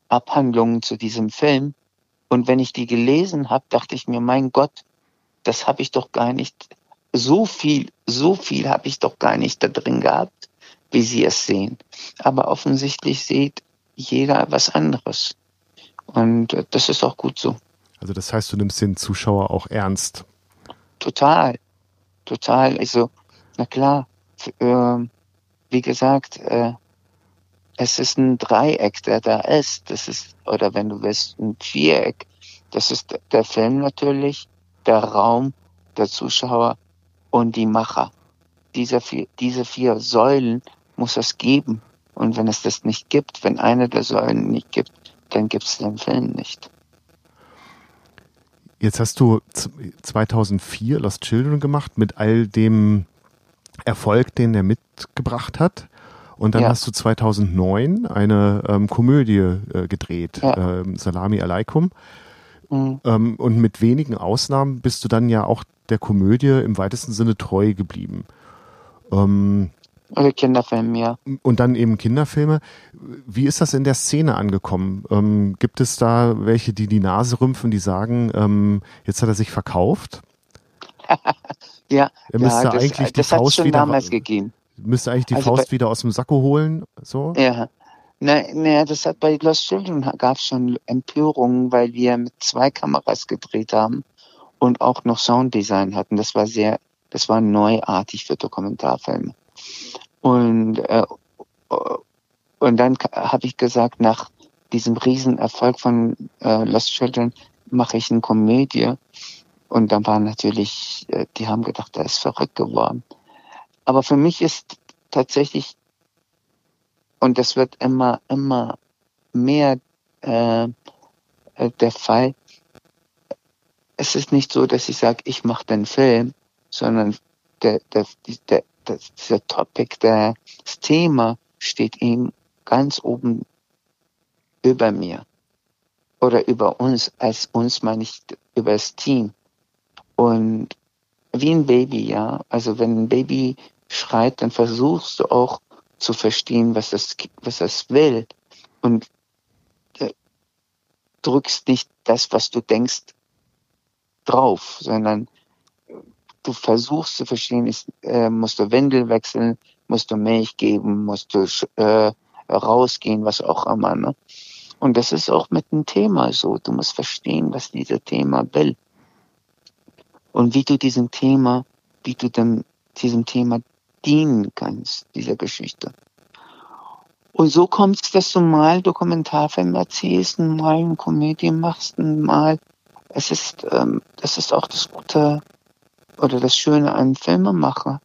C: Abhandlungen zu diesem Film. Und wenn ich die gelesen habe, dachte ich mir, mein Gott, das habe ich doch gar nicht, so viel, so viel habe ich doch gar nicht da drin gehabt, wie Sie es sehen. Aber offensichtlich sieht jeder was anderes. Und äh, das ist auch gut so.
A: Also das heißt, du nimmst den Zuschauer auch ernst.
C: Total, total. Also, na klar, äh, wie gesagt, äh, es ist ein Dreieck, der da ist. Das ist, oder wenn du willst, ein Viereck. Das ist der Film natürlich, der Raum, der Zuschauer und die Macher. Diese vier, diese vier Säulen muss es geben. Und wenn es das nicht gibt, wenn eine der Säulen nicht gibt, dann gibt es den Film nicht.
A: Jetzt hast du 2004 Lost Children gemacht mit all dem Erfolg, den er mitgebracht hat. Und dann ja. hast du 2009 eine ähm, Komödie äh, gedreht, ja. ähm, Salami Alaikum. Mhm. Ähm, und mit wenigen Ausnahmen bist du dann ja auch der Komödie im weitesten Sinne treu geblieben. Ähm,
C: oder Kinderfilme, ja.
A: Und dann eben Kinderfilme. Wie ist das in der Szene angekommen? Ähm, gibt es da welche, die die Nase rümpfen, die sagen, ähm, jetzt hat er sich verkauft?
C: ja,
A: er müsste
C: ja, das,
A: eigentlich
C: das
A: die Faust
C: schon
A: wieder,
C: damals gegeben.
A: Müsste eigentlich die
C: Also
A: Faust
C: bei-
A: wieder aus dem Sacko holen, so?
C: Ja. Naja, na, das hat bei Lost Children gab es schon Empörungen, weil wir mit zwei Kameras gedreht haben und auch noch Sounddesign hatten. Das war sehr, das war neuartig für Dokumentarfilme. Und äh, und dann habe ich gesagt, nach diesem Riesenerfolg von äh, Lost Children mache ich eine Komödie. Und dann war natürlich, äh, die haben gedacht, er ist verrückt geworden. Aber für mich ist tatsächlich und das wird immer, immer mehr äh, äh, der Fall. Es ist nicht so, dass ich sage, ich mache den Film, sondern der, der, der, der, dieser Topic, der, das Thema steht ihm ganz oben über mir. Oder über uns, als uns meine ich über das Team. Und wie ein Baby, ja. Also wenn ein Baby schreit, dann versuchst du auch zu verstehen, was das, was das will. Und äh, drückst nicht das, was du denkst, drauf, sondern du versuchst zu verstehen, ist, äh, musst du Windel wechseln, musst du Milch geben, musst du äh, rausgehen, was auch immer. Ne? Und das ist auch mit dem Thema so. Du musst verstehen, was dieses Thema will. Und wie du diesem Thema, wie du dem, diesem Thema dienen kannst, dieser Geschichte. Und so kommt es, dass du mal Dokumentarfilm erzählst, mal eine Komödie machst, mal. Es ist, ähm, das ist auch das Gute oder das Schöne an Filmemacher.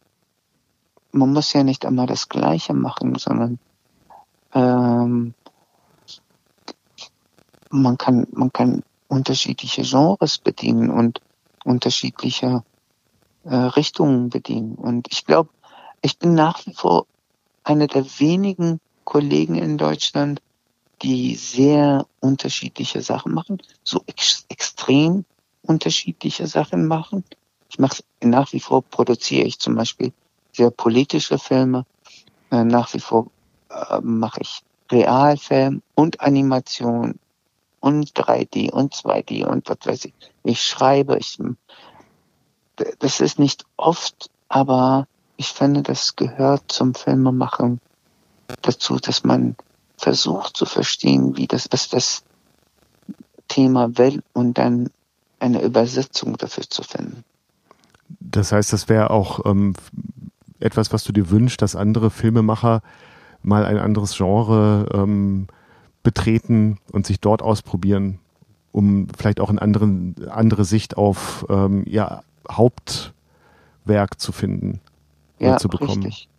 C: Man muss ja nicht immer das Gleiche machen, sondern ähm, man kann, man kann unterschiedliche Genres bedienen und unterschiedliche äh, Richtungen bedienen. Und ich glaube, ich bin nach wie vor einer der wenigen Kollegen in Deutschland, die sehr unterschiedliche Sachen machen, so ex extrem unterschiedliche Sachen machen. Ich mache nach wie vor produziere ich zum Beispiel sehr politische Filme. Äh, nach wie vor äh, mache ich Realfilm und Animation und 3D und 2D und was weiß ich. Ich schreibe, ich, das ist nicht oft, aber ich finde, das gehört zum Filmemachen dazu, dass man versucht zu verstehen, wie das, was das Thema will und dann eine Übersetzung dafür zu finden.
A: Das heißt, das wäre auch ähm, etwas, was du dir wünschst, dass andere Filmemacher mal ein anderes Genre ähm, betreten und sich dort ausprobieren, um vielleicht auch eine anderen, andere Sicht auf ähm, ja, Hauptwerk zu finden
C: ja, zu bekommen. Richtig.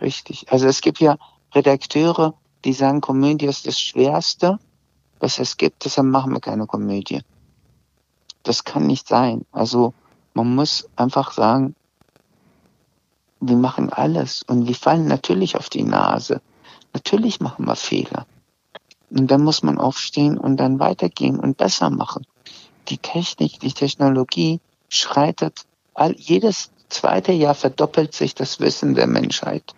C: Richtig. Also es gibt ja Redakteure, die sagen, Komödie ist das Schwerste, was es gibt, deshalb machen wir keine Komödie. Das kann nicht sein. Also man muss einfach sagen, wir machen alles und wir fallen natürlich auf die Nase. Natürlich machen wir Fehler. Und dann muss man aufstehen und dann weitergehen und besser machen. Die Technik, die Technologie schreitet all, jedes zweite Jahr verdoppelt sich das Wissen der Menschheit.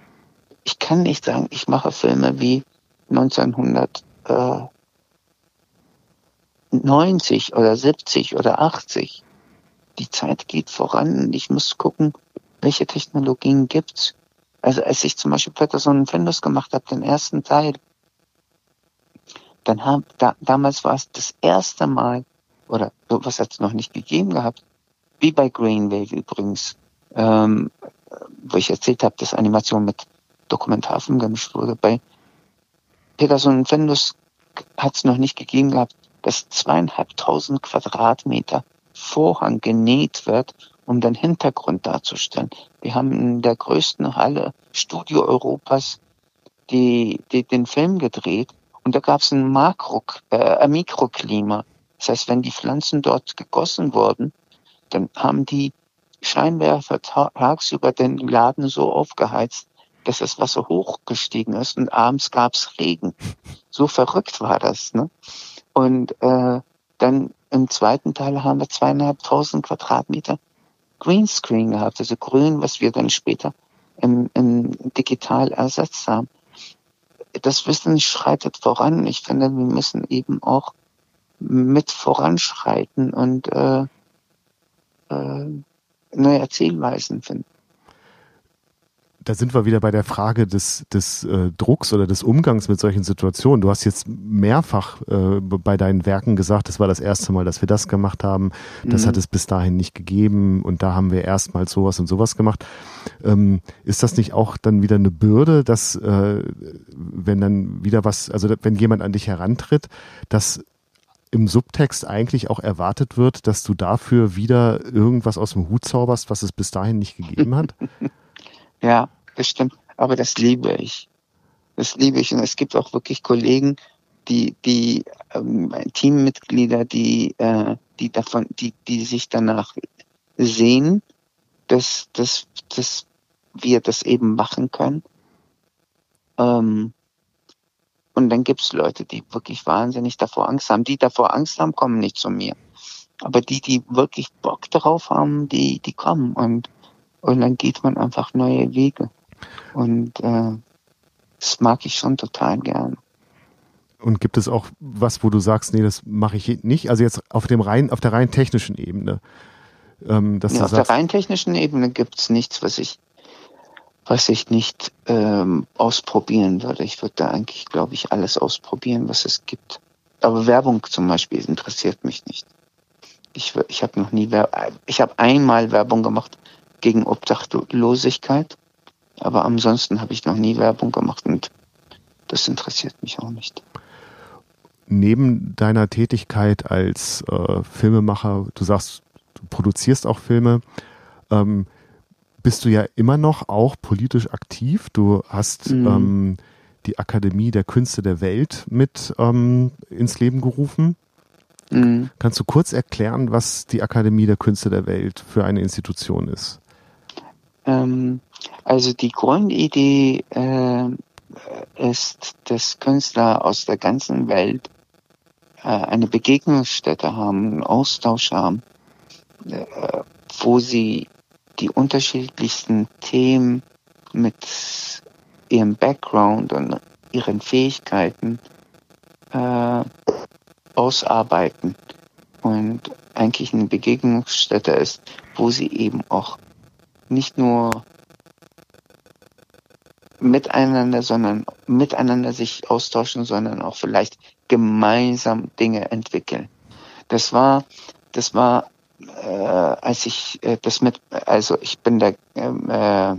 C: Ich kann nicht sagen, ich mache Filme wie 1990 oder 70 oder 80. Die Zeit geht voran und ich muss gucken, welche Technologien gibt's. Also als ich zum Beispiel Patterson und Findus gemacht habe, den ersten Teil, dann hab, da, damals war es das erste Mal, oder sowas hat es noch nicht gegeben gehabt, wie bei Greenwave übrigens, ähm, wo ich erzählt habe, dass Animation mit Dokumentarfilm gemischt wurde. Bei Peterson und Fendus hat es noch nicht gegeben gehabt, dass zweieinhalbtausend Quadratmeter Vorhang genäht wird, um den Hintergrund darzustellen. Wir haben in der größten Halle Studio Europas die, die den Film gedreht und da gab es ein Makro, äh, ein Mikroklima. Das heißt, wenn die Pflanzen dort gegossen wurden, dann haben die Scheinwerfer tagsüber den Laden so aufgeheizt, dass das Wasser hochgestiegen ist und abends gab's Regen. So verrückt war das. Ne? Und äh, dann im zweiten Teil haben wir zweieinhalbtausend Quadratmeter Greenscreen gehabt, also grün, was wir dann später im, im digital ersetzt haben. Das Wissen schreitet voran. Ich finde, wir müssen eben auch mit voranschreiten und äh, äh, neue Erzählweisen finden.
A: Da sind wir wieder bei der Frage des, des äh, Drucks oder des Umgangs mit solchen Situationen. Du hast jetzt mehrfach äh, bei deinen Werken gesagt, das war das erste Mal, dass wir das gemacht haben. Das mhm. hat es bis dahin nicht gegeben und da haben wir erstmal sowas und sowas gemacht. Ähm, ist das nicht auch dann wieder eine Bürde, dass äh, wenn dann wieder was, also wenn jemand an dich herantritt, dass im Subtext eigentlich auch erwartet wird, dass du dafür wieder irgendwas aus dem Hut zauberst, was es bis dahin nicht gegeben hat?
C: ja, das stimmt. Aber das liebe ich. Das liebe ich. Und es gibt auch wirklich Kollegen, die, die ähm, Teammitglieder, die, äh, die davon, die, die sich danach sehen, dass, dass, dass wir das eben machen können. Ähm, und dann gibt's Leute, die wirklich wahnsinnig davor Angst haben. Die davor Angst haben, kommen nicht zu mir. Aber die, die wirklich Bock darauf haben, die, die kommen. Und, und dann geht man einfach neue Wege. Und äh, das mag ich schon total gern.
A: Und gibt es auch was, wo du sagst, nee, das mache ich nicht? Also jetzt auf dem rein, auf der rein technischen Ebene.
C: Ähm, dass ja, auf sagst, der rein technischen Ebene gibt's nichts, was ich was ich nicht ähm, ausprobieren würde. Ich würde da eigentlich, glaube ich, alles ausprobieren, was es gibt. Aber Werbung zum Beispiel interessiert mich nicht. Ich, ich habe noch nie Werbung, ich habe einmal Werbung gemacht gegen Obdachlosigkeit, aber ansonsten habe ich noch nie Werbung gemacht und das interessiert mich auch nicht.
A: Neben deiner Tätigkeit als äh, Filmemacher, du sagst, du produzierst auch Filme, ähm, bist du ja immer noch auch politisch aktiv. Du hast mhm. ähm, die Akademie der Künste der Welt mit ähm, ins Leben gerufen. Mhm. Kannst du kurz erklären, was die Akademie der Künste der Welt für eine Institution ist?
C: Ähm, also die Grundidee äh, ist, dass Künstler aus der ganzen Welt äh, eine Begegnungsstätte haben, einen Austausch haben, äh, wo sie die unterschiedlichsten Themen mit ihrem Background und ihren Fähigkeiten äh, ausarbeiten und eigentlich eine Begegnungsstätte ist, wo sie eben auch nicht nur miteinander, sondern miteinander sich austauschen, sondern auch vielleicht gemeinsam Dinge entwickeln. Das war, das war, äh, als ich äh, das mit, also ich bin da ähm, äh,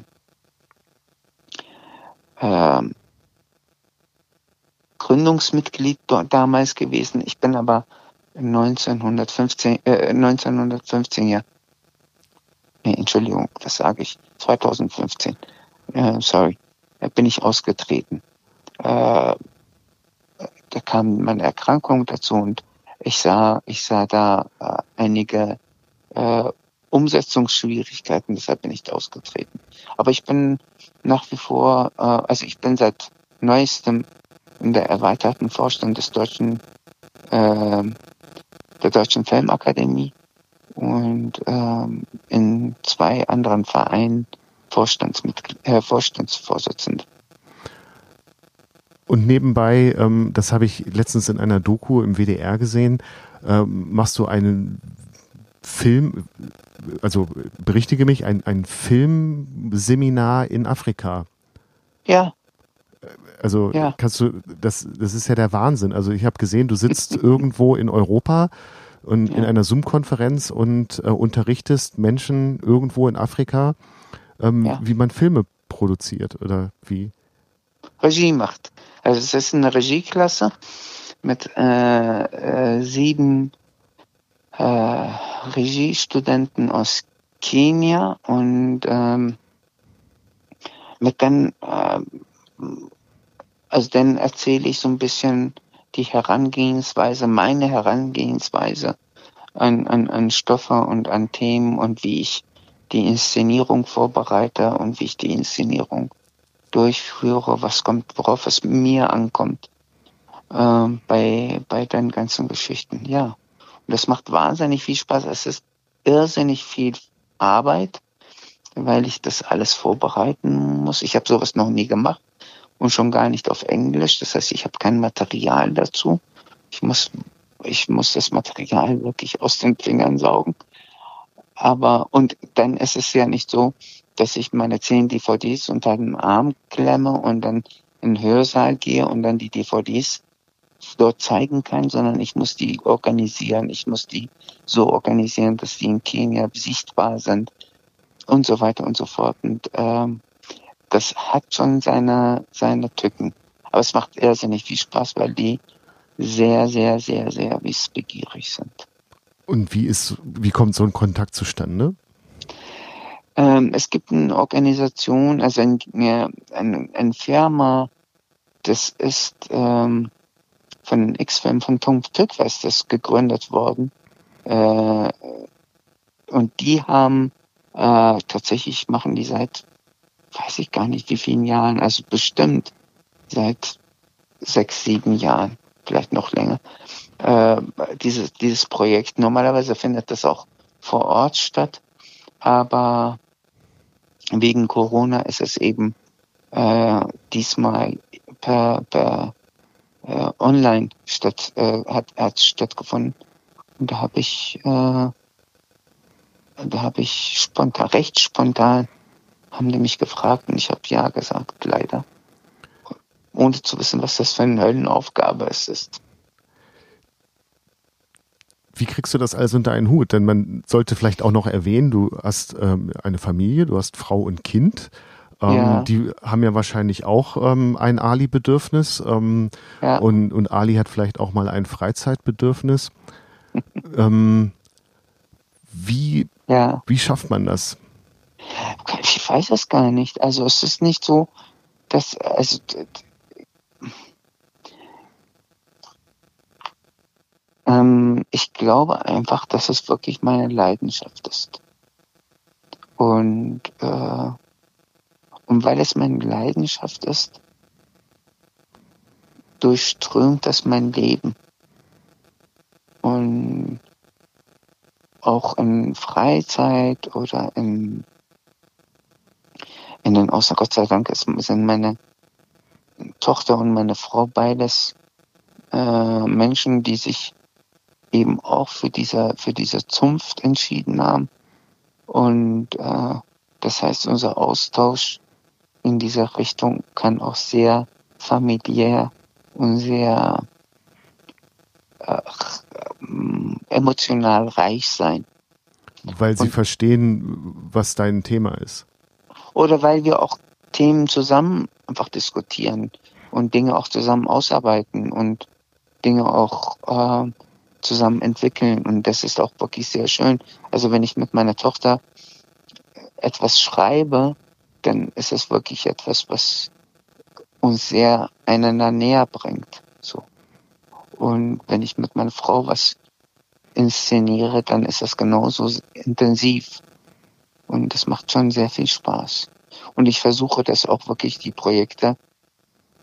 C: äh, Gründungsmitglied damals gewesen. Ich bin aber 1915, äh, 1915 ja. Nee, Entschuldigung, das sage ich. 2015. Äh, sorry. Bin ich ausgetreten. Äh, da kam meine Erkrankung dazu und ich sah, ich sah da äh, einige äh, Umsetzungsschwierigkeiten, deshalb bin ich ausgetreten. Aber ich bin nach wie vor, äh, also ich bin seit neuestem in der erweiterten Vorstand des deutschen, äh, der Deutschen Filmakademie und ähm, in zwei anderen Vereinen Vorstandsmitglied, äh, Vorstandsvorsitzender.
A: Und nebenbei, ähm, das habe ich letztens in einer Doku im WDR gesehen, ähm, machst du einen Film, also berichtige mich, ein, ein Filmseminar in Afrika.
C: Ja.
A: Also ja. kannst du, das, das ist ja der Wahnsinn. Also ich habe gesehen, du sitzt irgendwo in Europa und ja. in einer Zoom-Konferenz und äh, unterrichtest Menschen irgendwo in Afrika, ähm, ja. wie man Filme produziert oder wie?
C: Regie macht. Also es ist eine Regieklasse mit äh, äh, sieben äh, Regiestudenten aus Kenia und ähm, mit dann, äh, also dann erzähle ich so ein bisschen die Herangehensweise, meine Herangehensweise an, an, an Stoffe und an Themen und wie ich die Inszenierung vorbereite und wie ich die Inszenierung durchführe, was kommt, worauf es mir ankommt äh, bei, bei den ganzen Geschichten. Ja. Und das macht wahnsinnig viel Spaß. Es ist irrsinnig viel Arbeit, weil ich das alles vorbereiten muss. Ich habe sowas noch nie gemacht und schon gar nicht auf Englisch. Das heißt, ich habe kein Material dazu. Ich muss, ich muss das Material wirklich aus den Fingern saugen. Aber, und dann ist es ja nicht so, dass ich meine zehn DVDs unter dem Arm klemme und dann in den Hörsaal gehe und dann die DVDs dort zeigen kann, sondern ich muss die organisieren, ich muss die so organisieren, dass die in Kenia sichtbar sind und so weiter und so fort. Und ähm, das hat schon seine, seine Tücken. Aber es macht irrsinnig viel Spaß, weil die sehr, sehr, sehr, sehr wissbegierig sind.
A: Und wie ist, wie kommt so ein Kontakt zustande?
C: Ähm, es gibt eine Organisation, also ein, ein, ein Firma, das ist ähm, von X-Film von Tom Tückwest ist gegründet worden. Äh, und die haben äh, tatsächlich machen die seit, weiß ich gar nicht wie vielen Jahren, also bestimmt seit sechs, sieben Jahren, vielleicht noch länger, äh, dieses, dieses Projekt. Normalerweise findet das auch vor Ort statt, aber wegen Corona ist es eben äh, diesmal per, per äh, online statt, äh, hat, hat stattgefunden. Und da habe ich, äh, da habe ich spontan, recht spontan, haben die mich gefragt und ich habe ja gesagt, leider. Ohne zu wissen, was das für eine Höllenaufgabe es ist.
A: Wie kriegst du das alles unter einen Hut? Denn man sollte vielleicht auch noch erwähnen, du hast ähm, eine Familie, du hast Frau und Kind. Ähm, ja. Die haben ja wahrscheinlich auch ähm, ein Ali-Bedürfnis ähm, ja. und, und Ali hat vielleicht auch mal ein Freizeitbedürfnis. ähm, wie, ja. wie schafft man das?
C: Ich weiß es gar nicht. Also es ist nicht so, dass, also Ähm, ich glaube einfach, dass es wirklich meine Leidenschaft ist. Und, äh, und weil es meine Leidenschaft ist, durchströmt das mein Leben. Und auch in Freizeit oder in, in den Außer Gott sei Dank sind meine Tochter und meine Frau beides äh, Menschen, die sich eben auch für diese, für diese Zunft entschieden haben. Und äh, das heißt, unser Austausch in dieser Richtung kann auch sehr familiär und sehr äh, emotional reich sein.
A: Weil sie und, verstehen, was dein Thema ist.
C: Oder weil wir auch Themen zusammen einfach diskutieren und Dinge auch zusammen ausarbeiten und Dinge auch äh, zusammen entwickeln. Und das ist auch wirklich sehr schön. Also wenn ich mit meiner Tochter etwas schreibe, dann ist es wirklich etwas, was uns sehr einander näher bringt. So. Und wenn ich mit meiner Frau was inszeniere, dann ist das genauso intensiv. Und das macht schon sehr viel Spaß. Und ich versuche das auch wirklich, die Projekte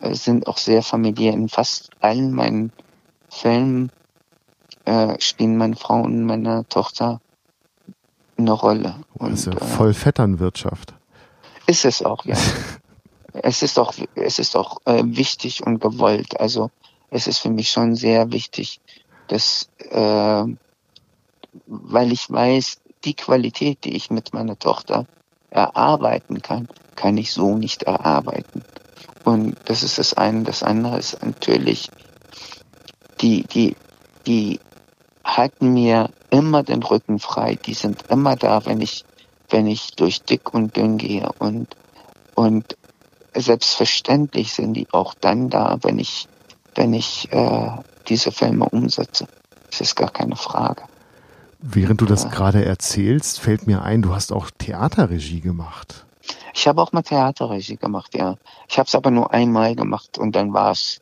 C: äh, sind auch sehr familiär. In fast allen meinen Filmen äh, spielen meine Frau und meine Tochter eine Rolle.
A: Und, das ist ja voll Vetternwirtschaft.
C: Ist es auch, ja. es ist auch, es ist auch äh, wichtig und gewollt. Also es ist für mich schon sehr wichtig, dass, äh, weil ich weiß, die Qualität, die ich mit meiner Tochter erarbeiten kann, kann ich so nicht erarbeiten. Und das ist das eine. Das andere ist natürlich, die, die, die halten mir immer den Rücken frei. Die sind immer da, wenn ich, wenn ich durch dick und dünn gehe. Und, und selbstverständlich sind die auch dann da, wenn ich, wenn ich äh, diese Filme umsetze. Das ist gar keine Frage.
A: Während du das ja. gerade erzählst, fällt mir ein, du hast auch Theaterregie gemacht.
C: Ich habe auch mal Theaterregie gemacht, ja. Ich habe es aber nur einmal gemacht und dann war es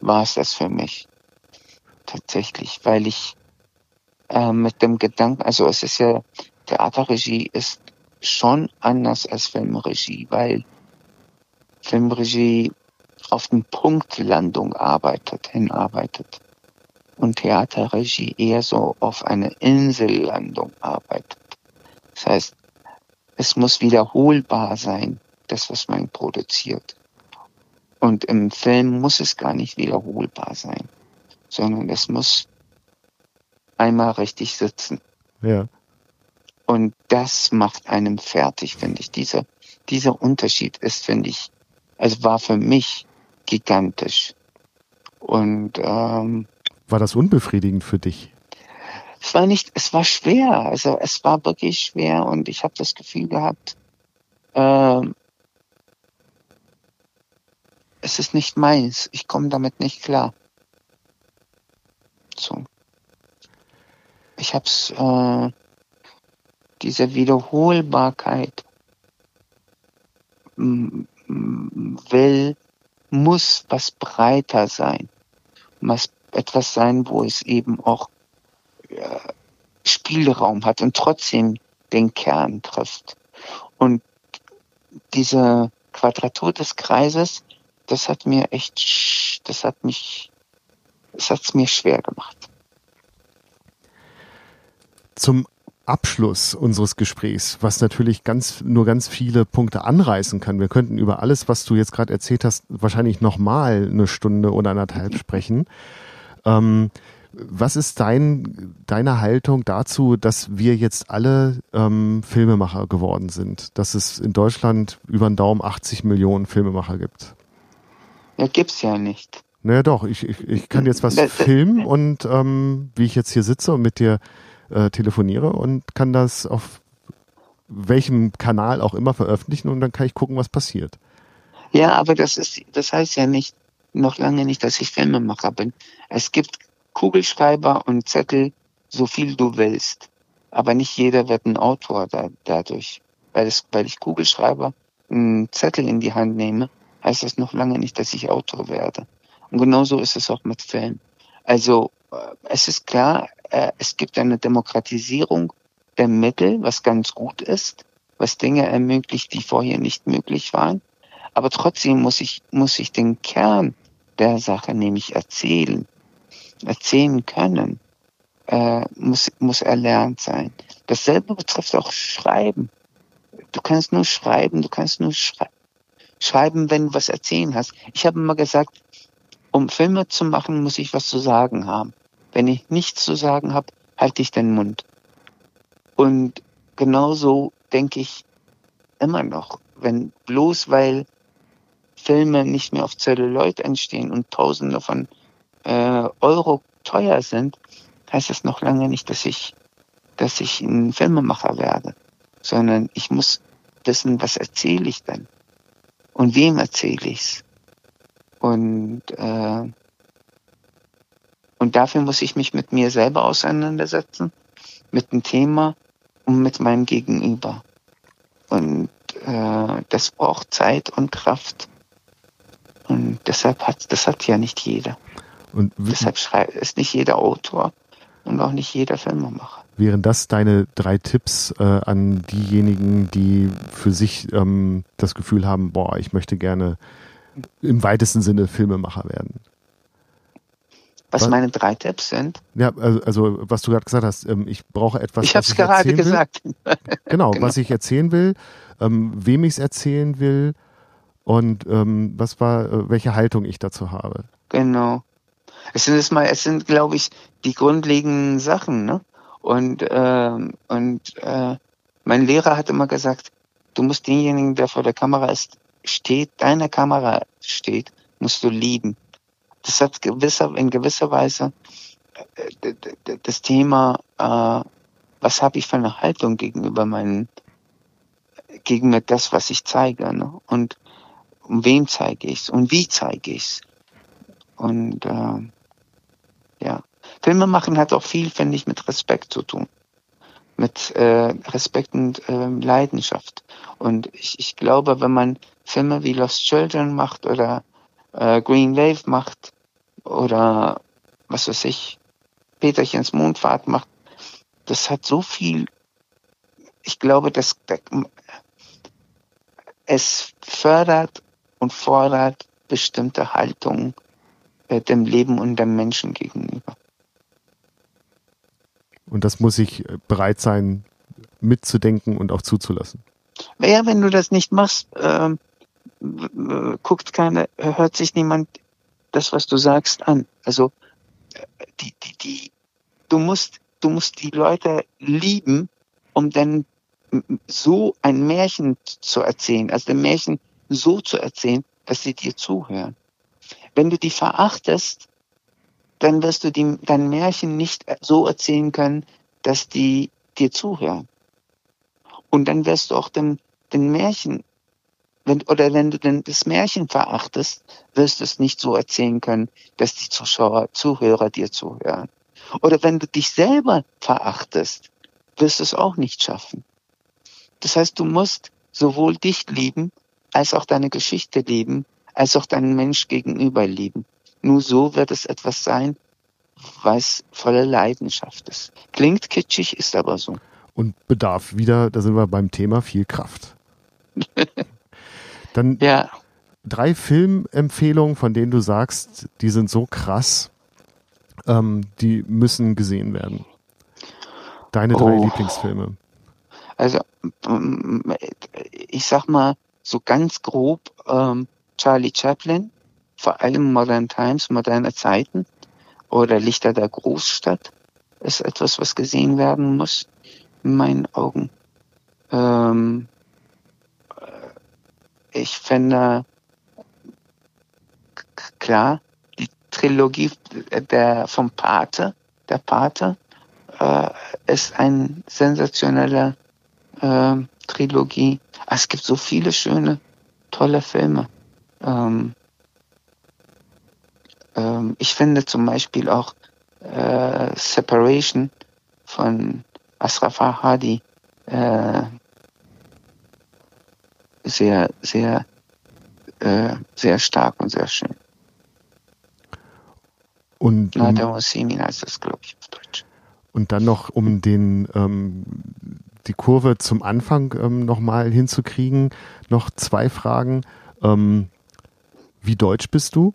C: war es das für mich. Tatsächlich, weil ich äh, mit dem Gedanken, also es ist ja, Theaterregie ist schon anders als Filmregie, weil Filmregie auf den Punktlandung arbeitet, hinarbeitet und Theaterregie eher so auf eine Insellandung arbeitet. Das heißt, es muss wiederholbar sein, das, was man produziert. Und im Film muss es gar nicht wiederholbar sein, sondern es muss einmal richtig sitzen.
A: Ja.
C: Und das macht einem fertig, finde ich. Dieser, dieser Unterschied ist, finde ich, also war für mich gigantisch. Und ähm,
A: war das unbefriedigend für dich?
C: Es war nicht, es war schwer. Also es war wirklich schwer und ich habe das Gefühl gehabt, ähm, es ist nicht meins. Ich komme damit nicht klar. So. Ich hab's, äh, diese Wiederholbarkeit will, muss was breiter sein, was etwas sein, wo es eben auch äh, Spielraum hat und trotzdem den Kern trifft. Und diese Quadratur des Kreises, das hat mir echt, das hat mich, das hat's mir schwer gemacht.
A: Zum Abschluss unseres Gesprächs, was natürlich ganz, nur ganz viele Punkte anreißen kann. Wir könnten über alles, was du jetzt gerade erzählt hast, wahrscheinlich nochmal eine Stunde oder anderthalb sprechen. Ähm, was ist dein, deine Haltung dazu, dass wir jetzt alle ähm, Filmemacher geworden sind? Dass es in Deutschland über den Daumen 80 Millionen Filmemacher gibt?
C: Ja, gibt's ja nicht.
A: Naja, doch. Ich, ich, ich kann jetzt was filmen und ähm, wie ich jetzt hier sitze und mit dir äh, telefoniere und kann das auf welchem Kanal auch immer veröffentlichen und dann kann ich gucken, was passiert.
C: Ja, aber das ist, das heißt ja nicht, noch lange nicht, dass ich Filmemacher bin. Es gibt Kugelschreiber und Zettel, so viel du willst. Aber nicht jeder wird ein Autor da, dadurch. Weil, es, weil ich Kugelschreiber einen Zettel in die Hand nehme, heißt das noch lange nicht, dass ich Autor werde. Und genauso ist es auch mit Film. Also es ist klar, äh, es gibt eine Demokratisierung der Mittel, was ganz gut ist, was Dinge ermöglicht, die vorher nicht möglich waren. Aber trotzdem muss ich, muss ich den Kern der Sache, nämlich erzählen, erzählen können, äh, muss, muss erlernt sein. Dasselbe betrifft auch Schreiben. Du kannst nur schreiben, du kannst nur schrei schreiben, wenn du was erzählen hast. Ich habe immer gesagt, um Filme zu machen, muss ich was zu sagen haben. Wenn ich nichts zu sagen habe, halte ich den Mund. Und genauso denke ich immer noch, wenn bloß weil Filme nicht mehr auf Zelluloid entstehen und Tausende von äh, Euro teuer sind, heißt das noch lange nicht, dass ich, dass ich ein Filmemacher werde, sondern ich muss wissen, was erzähle ich denn? Und wem erzähle ich's? Und äh, und dafür muss ich mich mit mir selber auseinandersetzen, mit dem Thema und mit meinem Gegenüber. Und äh, das braucht Zeit und Kraft. Und deshalb hat das hat ja nicht jeder. Und deshalb schreibt, ist nicht jeder Autor und auch nicht jeder Filmemacher.
A: Wären das deine drei Tipps äh, an diejenigen, die für sich ähm, das Gefühl haben, boah, ich möchte gerne im weitesten Sinne Filmemacher werden?
C: Was, was, meine drei Tipps sind?
A: Ja, also, also was du gerade gesagt hast, ähm, ich brauche etwas.
C: Ich habe es gerade gesagt.
A: genau, genau, was ich erzählen will, ähm, wem ich es erzählen will und ähm, was war, äh, welche Haltung ich dazu habe.
C: Genau. Es sind es mal, es sind, glaube ich, die grundlegenden Sachen, ne? Und ähm, und äh, mein Lehrer hat immer gesagt, du musst denjenigen, der vor der Kamera ist, steht, deiner Kamera steht, musst du lieben. Das hat gewisser, in gewisser Weise äh, das Thema, äh, was habe ich für eine Haltung gegenüber meinen, gegenüber das, was ich zeige, ne? Und um wem zeige ich es und wie zeige ich es. Und äh, ja, Filme machen hat auch viel, finde ich, mit Respekt zu tun. Mit äh, Respekt und äh, Leidenschaft. Und ich, ich glaube, wenn man Filme wie Lost Children macht oder äh, Green Wave macht oder was weiß ich, Peterchens Mondfahrt macht, das hat so viel, ich glaube, dass es fördert und fordert bestimmte Haltungen äh, dem Leben und dem Menschen gegenüber.
A: Und das muss ich äh, bereit sein, mitzudenken und auch zuzulassen.
C: Ja, wenn du das nicht machst, ähm, äh, guckt keiner, hört sich niemand das, was du sagst, an. Also die, die, die, du musst, du musst die Leute lieben, um dann so ein Märchen zu erzählen, also ein Märchen so zu erzählen, dass sie dir zuhören. Wenn du die verachtest, dann wirst du die, dein Märchen nicht so erzählen können, dass die dir zuhören. Und dann wirst du auch dem, den Märchen, wenn, oder wenn du denn das Märchen verachtest, wirst du es nicht so erzählen können, dass die Zuschauer, Zuhörer dir zuhören. Oder wenn du dich selber verachtest, wirst du es auch nicht schaffen. Das heißt, du musst sowohl dich lieben, als auch deine Geschichte lieben, als auch deinen Mensch gegenüber lieben. Nur so wird es etwas sein, was voller Leidenschaft ist. Klingt kitschig, ist aber so.
A: Und bedarf wieder, da sind wir beim Thema, viel Kraft. Dann
C: ja.
A: drei Filmempfehlungen, von denen du sagst, die sind so krass, ähm, die müssen gesehen werden. Deine drei oh. Lieblingsfilme.
C: Also, ähm, ich sag mal, so ganz grob ähm, Charlie Chaplin, vor allem Modern Times, moderne Zeiten oder Lichter der Großstadt ist etwas, was gesehen werden muss, in meinen Augen. Ähm, äh, ich finde, klar, die Trilogie der, vom Pate, der Pate, äh, ist ein sensationeller äh, Trilogie. Es gibt so viele schöne, tolle Filme. Ähm, ähm, ich finde zum Beispiel auch äh, Separation von Asraf Hadi äh, sehr, sehr, äh, sehr stark und sehr schön.
A: Und
C: um, Nader Hosseini heißt das, glaube ich, auf Deutsch.
A: Und dann noch, um den ähm, die Kurve zum Anfang ähm, nochmal hinzukriegen, noch zwei Fragen. Ähm, wie deutsch bist du?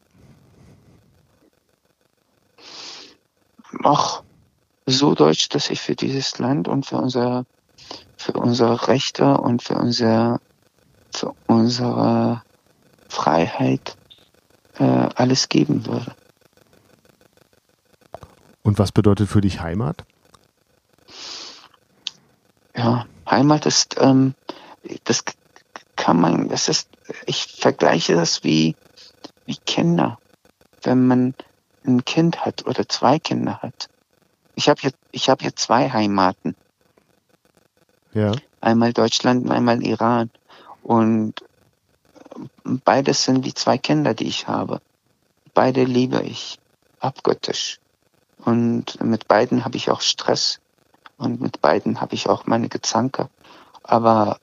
C: Ach, so deutsch, dass ich für dieses Land und für unser, für unsere Rechte und für unser, für unsere Freiheit äh, alles geben würde.
A: Und was bedeutet für dich Heimat?
C: Ja, Heimat ist, ähm, das kann man, das ist, ich vergleiche das wie, wie Kinder. Wenn man ein Kind hat oder zwei Kinder hat. Ich habe hier, ich habe hier zwei Heimaten.
A: Ja.
C: Einmal Deutschland und einmal Iran. Und beides sind wie zwei Kinder, die ich habe. Beide liebe ich abgöttisch. Und mit beiden habe ich auch Stress. Und mit beiden habe ich auch meine Gezanke. Aber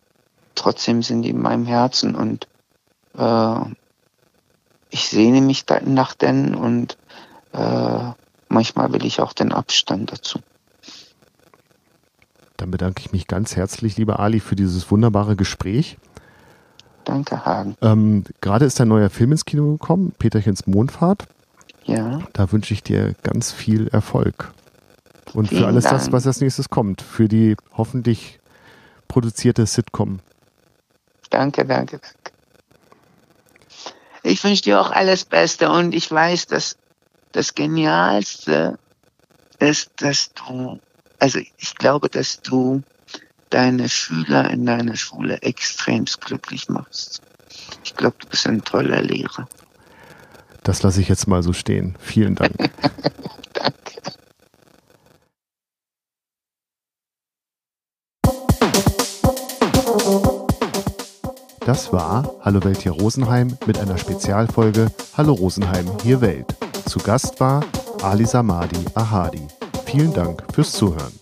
C: trotzdem sind die in meinem Herzen und äh, ich sehne mich nach denen und äh, manchmal will ich auch den Abstand dazu.
A: Dann bedanke ich mich ganz herzlich, lieber Ali, für dieses wunderbare Gespräch.
C: Danke, Hagen.
A: Ähm, gerade ist ein neuer Film ins Kino gekommen, Peterchens Mondfahrt.
C: Ja.
A: Da wünsche ich dir ganz viel Erfolg. Und Vielen für alles Dank. das, was als nächstes kommt. Für die hoffentlich produzierte Sitcom.
C: Danke, danke, danke. Ich wünsche dir auch alles Beste und ich weiß, dass das Genialste ist, dass du, also ich glaube, dass du deine Schüler in deiner Schule extremst glücklich machst. Ich glaube, du bist ein toller Lehrer.
A: Das lasse ich jetzt mal so stehen. Vielen Dank.
C: Danke.
A: Das war Hallo Welt hier Rosenheim mit einer Spezialfolge Hallo Rosenheim hier Welt. Zu Gast war Ali Samadi Ahadi. Vielen Dank fürs Zuhören.